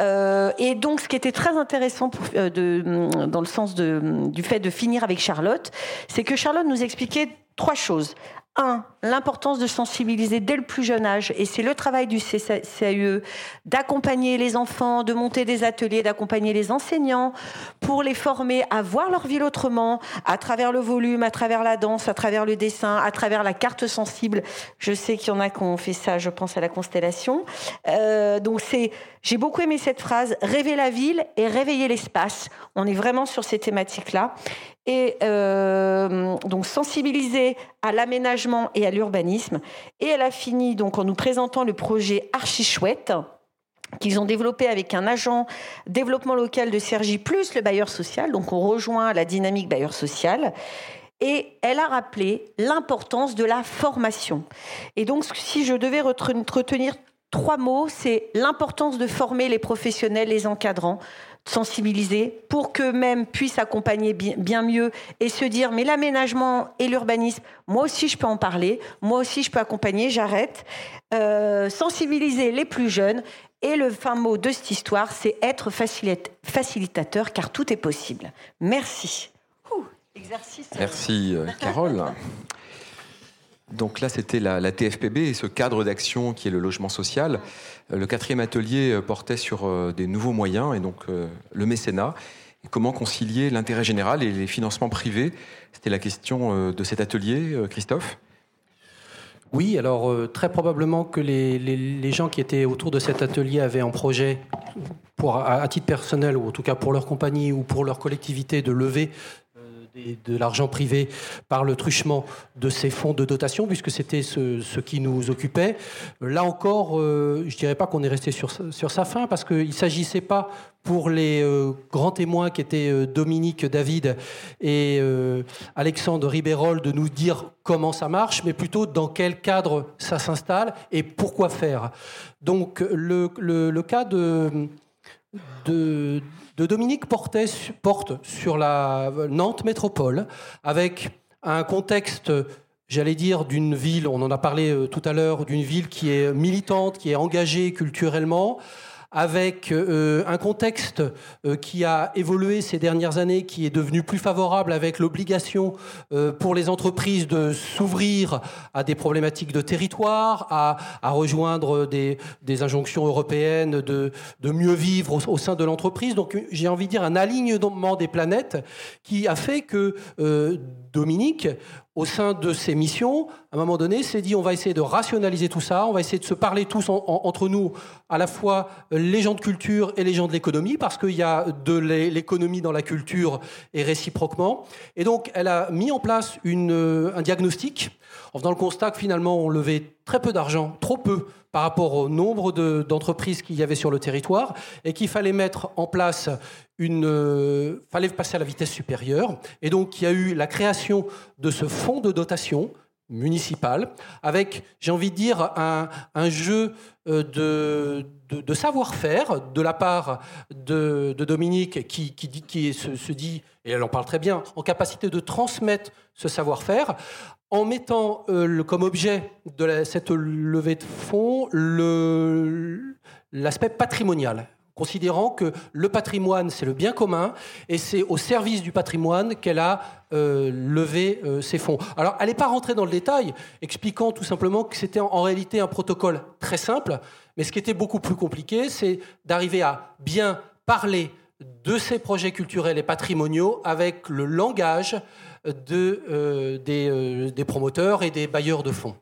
Euh, et donc, ce qui était très intéressant euh, dans le sens du fait de finir avec Charlotte, c'est que Charlotte nous expliquait trois choses. Un, l'importance de sensibiliser dès le plus jeune âge, et c'est le travail du CAE, d'accompagner les enfants, de monter des ateliers, d'accompagner les enseignants pour les former à voir leur ville autrement, à travers le volume, à travers la danse, à travers le dessin, à travers la carte sensible. Je sais qu'il y en a qui ont fait ça, je pense à la constellation. Euh, donc c'est, j'ai beaucoup aimé cette phrase, rêver la ville et réveiller l'espace. On est vraiment sur ces thématiques-là et euh, donc sensibiliser à l'aménagement et à l'urbanisme. Et elle a fini donc en nous présentant le projet Archi Chouette qu'ils ont développé avec un agent développement local de Sergi plus le bailleur social. Donc on rejoint la dynamique bailleur social. Et elle a rappelé l'importance de la formation. Et donc si je devais retenir trois mots, c'est l'importance de former les professionnels, les encadrants, sensibiliser pour qu'eux-mêmes puissent accompagner bien mieux et se dire mais l'aménagement et l'urbanisme, moi aussi je peux en parler, moi aussi je peux accompagner, j'arrête. Euh, sensibiliser les plus jeunes et le fin mot de cette histoire, c'est être facilitateur car tout est possible. Merci. exercice. Merci euh, Carole. Donc là, c'était la, TFPB et ce cadre d'action qui est le logement social. Euh, le quatrième atelier euh, portait sur euh, des nouveaux moyens et donc le mécénat. Comment concilier l'intérêt général et les financements privés? C'était la question de cet atelier, Christophe? Oui, alors très probablement que les, gens qui étaient autour de cet atelier avaient un projet pour, à, titre personnel, ou en tout cas pour leur compagnie ou pour leur collectivité, de lever de l'argent privé par le truchement de ces fonds de dotation, puisque c'était ce, qui nous occupait. Là encore, euh, je ne dirais pas qu'on est resté sur, sa fin, parce qu'il ne s'agissait pas pour les euh, grands témoins qui étaient euh, Dominique David et Alexandre Ribérol de nous dire comment ça marche, mais plutôt dans quel cadre ça s'installe et pourquoi faire. Donc le cas de, de Dominique portait, porte sur la Nantes métropole, avec un contexte, j'allais dire, d'une ville, on en a parlé euh, tout à l'heure, d'une ville qui est militante, qui est engagée culturellement, avec euh, un contexte euh, qui a évolué ces dernières années, qui est devenu plus favorable avec l'obligation euh, pour les entreprises de s'ouvrir à des problématiques de territoire, à, rejoindre des, injonctions européennes de, mieux vivre au, sein de l'entreprise. Donc j'ai envie de dire un alignement des planètes qui a fait que Dominique au sein de ses missions, à un moment donné, s'est dit on va essayer de rationaliser tout ça, on va essayer de se parler tous entre nous, à la fois les gens de culture et les gens de l'économie, parce qu'il y a de l'économie dans la culture et réciproquement. Et donc, elle a mis en place une, un diagnostic en faisant le constat que finalement, on levait très peu d'argent, trop peu par rapport au nombre d'entreprises qu'il y avait sur le territoire, et qu'il fallait mettre en place une, euh, fallait passer à la vitesse supérieure. Et donc, il y a eu la création de ce fonds de dotation municipal, avec, j'ai envie de dire, un, jeu euh, de, savoir-faire de la part de, Dominique, qui, se, dit, et elle en parle très bien, en capacité de transmettre ce savoir-faire, en mettant euh, comme objet de cette levée de fonds l'aspect patrimonial considérant que le patrimoine, c'est le bien commun, et c'est au service du patrimoine qu'elle a euh, levé euh, ses fonds. Alors, elle n'est pas rentrée dans le détail, expliquant tout simplement que c'était en réalité un protocole très simple, mais ce qui était beaucoup plus compliqué, c'est d'arriver à bien parler de ces projets culturels et patrimoniaux avec le langage euh, des, promoteurs et des bailleurs de fonds.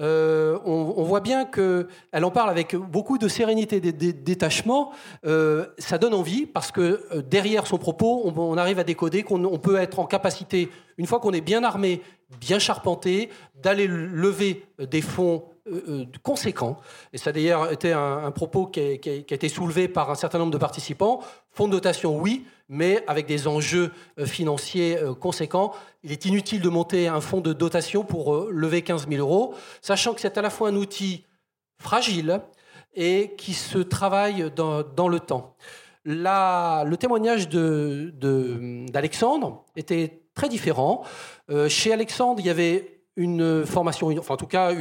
Euh, on, voit bien qu'elle en parle avec beaucoup de sérénité et de détachement. Euh, ça donne envie parce que euh, derrière son propos, on, arrive à décoder qu'on peut être en capacité, une fois qu'on est bien armé, bien charpenté, d'aller lever des fonds conséquents. Et ça d'ailleurs été un, propos qui a, a, été soulevé par un certain nombre de participants. Fonds de dotation, oui, mais avec des enjeux euh, financiers euh, conséquents. Il est inutile de monter un fonds de dotation pour euh, lever 15 000 euros, sachant que c'est à la fois un outil fragile et qui se travaille dans, le temps. le témoignage d'Alexandre de, était très différent. chez Alexandre, il y avait une formation, enfin en tout cas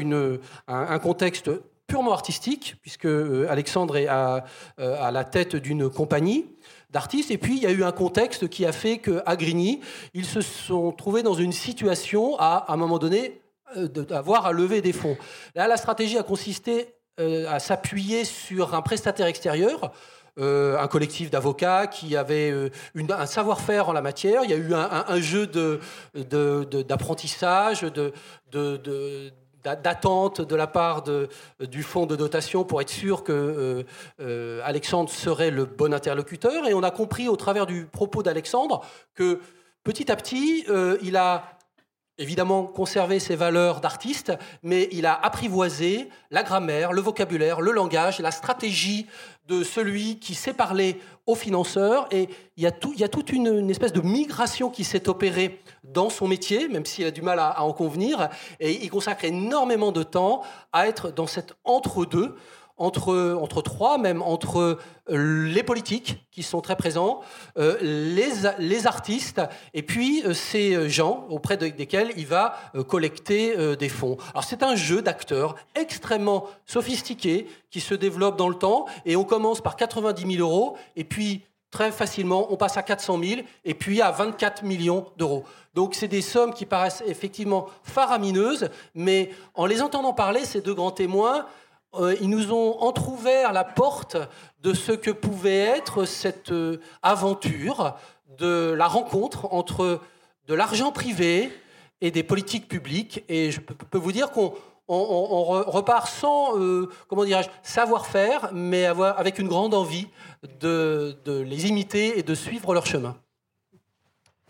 un, contexte purement artistique, puisque Alexandre est à, à la tête d'une compagnie d'artistes. Et puis, il y a eu un contexte qui a fait qu'à Grigny, ils se sont trouvés dans une situation à, à un moment donné, euh, d'avoir à lever des fonds. Là, la stratégie a consisté euh, à s'appuyer sur un prestataire extérieur. Euh, un collectif d'avocats qui avait un savoir-faire en la matière. Il y a eu un, jeu d'apprentissage, d'attente de la part du fonds de dotation pour être sûr que euh, euh, Alexandre serait le bon interlocuteur. Et on a compris au travers du propos d'Alexandre que petit à petit, euh, il a évidemment conservé ses valeurs d'artiste, mais il a apprivoisé la grammaire, le vocabulaire, le langage, la stratégie de celui qui sait parler aux financeurs. Et il y a, tout, il y a toute une, espèce de migration qui s'est opérée dans son métier, même s'il a du mal à, en convenir. Et il consacre énormément de temps à être dans cet entre-deux entre, entre trois, même entre les politiques qui sont très présents, les, les artistes, et puis ces gens auprès desquels il va collecter des fonds. Alors c'est un jeu d'acteurs extrêmement sophistiqué qui se développe dans le temps, et on commence par 90 000 euros, et puis très facilement, on passe à 400 000 et puis à 24 millions d'euros. Donc c'est des sommes qui paraissent effectivement faramineuses, mais en les entendant parler, ces deux grands témoins, euh, ils nous ont entr'ouvert la porte de ce que pouvait être cette euh, aventure de la rencontre entre de l'argent privé et des politiques publiques. Et je peux vous dire qu'on on, repart sans, euh, comment dirais-je, savoir-faire, mais avec une grande envie de, les imiter et de suivre leur chemin.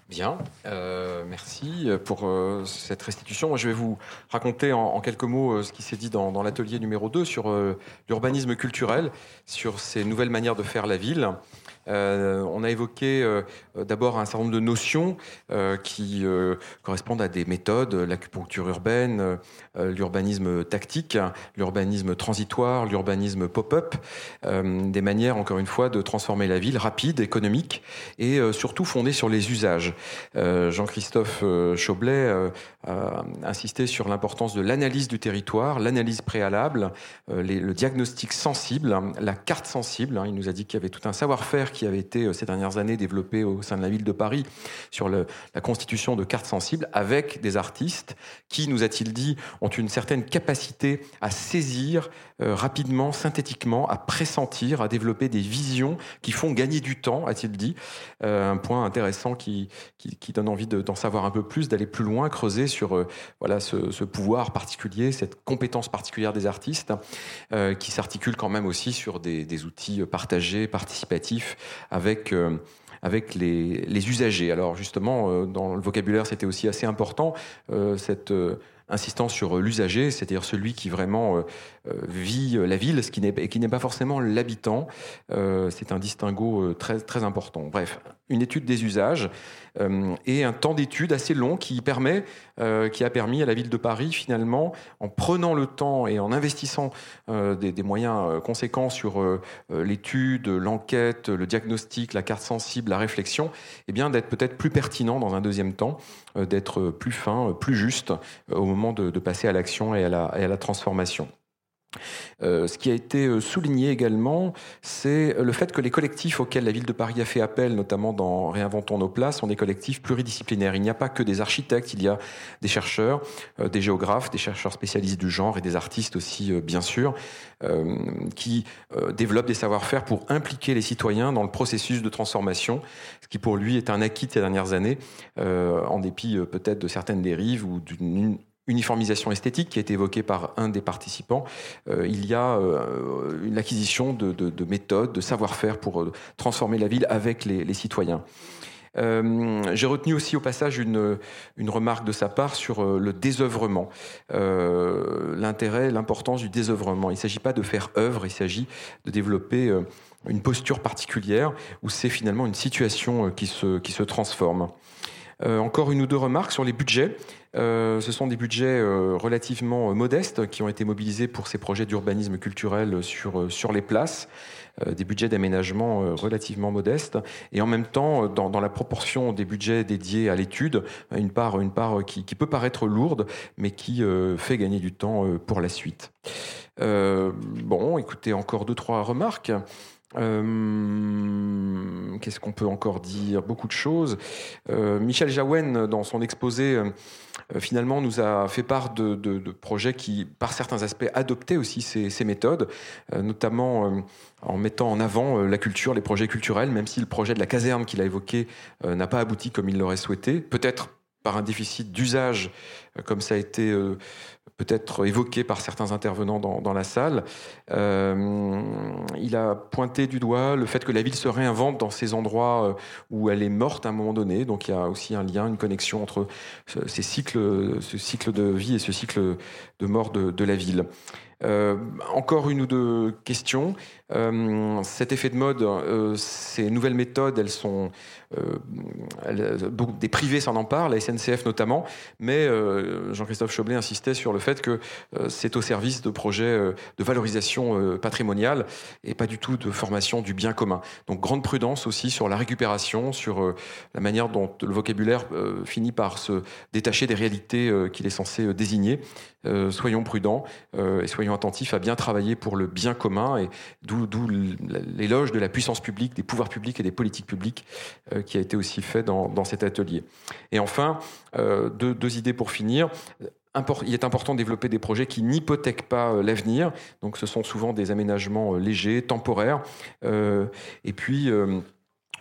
Bien, euh, merci pour euh, cette restitution. je vais vous raconter en, quelques mots ce qui s'est dit dans, dans l'atelier numéro 2 sur l'urbanisme culturel, sur ces nouvelles manières de faire la ville. Euh, on a évoqué euh, d'abord un certain nombre de notions euh, qui correspondent à des méthodes, l'acupuncture urbaine, l'urbanisme tactique, l'urbanisme transitoire, l'urbanisme pop-up, des manières, encore une fois, de transformer la ville rapide, économique et surtout fondée sur les usages. Jean-Christophe Chaublet a insisté sur l'importance de l'analyse du territoire, l'analyse préalable, le diagnostic sensible, la carte sensible. Hein. il nous a dit qu'il y avait tout un savoir-faire qui avait été euh, ces dernières années développé au sein de la ville de Paris sur la constitution de cartes sensibles avec des artistes qui, nous a-t-il dit, ont une certaine capacité à saisir euh, rapidement, synthétiquement, à pressentir, à développer des visions qui font gagner du temps, a-t-il dit. Euh, un point intéressant qui, qui, donne envie d'en savoir un peu plus, d'aller plus loin, creuser sur voilà ce, pouvoir particulier, cette compétence particulière des artistes, qui s'articule quand même aussi sur des, outils partagés, participatifs, avec euh, avec les, usagers. Alors justement, euh, dans le vocabulaire, c'était aussi assez important euh, cette insistance sur l'usager, c'est-à-dire celui qui vraiment vit la ville, ce qui n'est qui n'est pas forcément l'habitant. c'est un distinguo très très important. Bref, une étude des usages euh, et un temps d'étude assez long qui permet, euh, qui a permis à la ville de Paris finalement, en prenant le temps et en investissant euh, des, moyens conséquents sur l'étude, l'enquête, le diagnostic, la carte sensible, la réflexion, eh bien d'être peut-être plus pertinent dans un deuxième temps, d'être plus fin, plus juste au moment de, passer à l'action et, et à la transformation. Euh, ce qui a été euh, souligné également, c'est le fait que les collectifs auxquels la ville de Paris a fait appel, notamment dans Réinventons nos places, sont des collectifs pluridisciplinaires. Il n'y a pas que des architectes, il y a des chercheurs, euh, des géographes, des chercheurs spécialistes du genre et des artistes aussi, bien sûr, qui développent des savoir-faire pour impliquer les citoyens dans le processus de transformation, ce qui pour lui est un acquis de ces dernières années, en dépit peut-être de certaines dérives ou d'une uniformisation esthétique qui a été évoquée par un des participants, euh, il y a euh, une acquisition de, méthodes, de savoir-faire pour euh, transformer la ville avec les, citoyens. J'ai retenu aussi au passage une, remarque de sa part sur le désœuvrement, l'intérêt, l'importance du désœuvrement. Il ne s'agit pas de faire œuvre, il s'agit de développer une posture particulière où c'est finalement une situation qui se transforme. encore une ou deux remarques sur les budgets. Euh, ce sont des budgets euh, relativement euh, modestes qui ont été mobilisés pour ces projets d'urbanisme culturel sur, les places, des budgets d'aménagement relativement modestes, et en même temps, dans, la proportion des budgets dédiés à l'étude, une part, qui, peut paraître lourde, mais qui fait gagner du temps pour la suite. bon, écoutez, encore deux, trois remarques. Euh, qu'est-ce qu'on peut encore dire? Beaucoup de choses. Euh, Michel Jaouen, dans son exposé, euh, finalement, nous a fait part de, projets qui, par certains aspects, adoptaient aussi ces, méthodes, notamment en mettant en avant la culture, les projets culturels, même si le projet de la caserne qu'il a évoqué n'a pas abouti comme il l'aurait souhaité, peut-être par un déficit d'usage, comme ça a été peut-être évoqué par certains intervenants dans, la salle. Euh, il a pointé du doigt le fait que la ville se réinvente dans ces endroits euh, où elle est morte à un moment donné. Donc il y a aussi un lien, une connexion entre ces cycles, ce cycle de vie et ce cycle de mort de, la ville. Euh, encore une ou deux questions. Cet effet de mode, ces nouvelles méthodes, elles sont, des privés s'en emparent, la SNCF notamment, mais Jean-Christophe Choblet insistait sur le fait que c'est au service de projets de valorisation patrimoniale et pas du tout de formation du bien commun. Donc grande prudence aussi sur la récupération, sur la manière dont le vocabulaire finit par se détacher des réalités qu'il est censé désigner. soyons prudents et soyons attentifs à bien travailler pour le bien commun et d'où l'éloge de la puissance publique, des pouvoirs publics et des politiques publiques euh, qui a été aussi fait dans, cet atelier. Et enfin, euh, deux, idées pour finir il est important de développer des projets qui n'hypothèquent pas euh, l'avenir. Donc, ce sont souvent des aménagements légers, temporaires. et puis,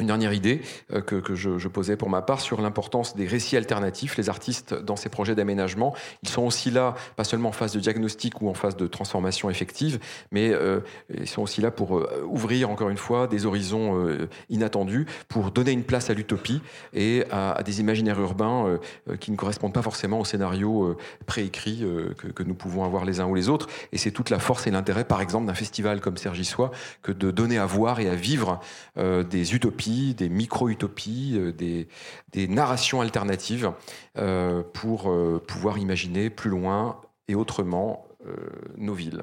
une dernière idée euh, que, je, posais pour ma part sur l'importance des récits alternatifs. Les artistes, dans ces projets d'aménagement, ils sont aussi là, pas seulement en phase de diagnostic ou en phase de transformation effective, mais euh, ils sont aussi là pour euh, ouvrir, encore une fois, des horizons inattendus, pour donner une place à l'utopie et à, des imaginaires urbains qui ne correspondent pas forcément au scénario préécrit que, nous pouvons avoir les uns ou les autres. Et c'est toute la force et l'intérêt, par exemple, d'un festival comme Sergi-Sois, que de donner à voir et à vivre des utopies des micro-utopies, euh, des, narrations alternatives euh, pour euh, pouvoir imaginer plus loin et autrement nos villes.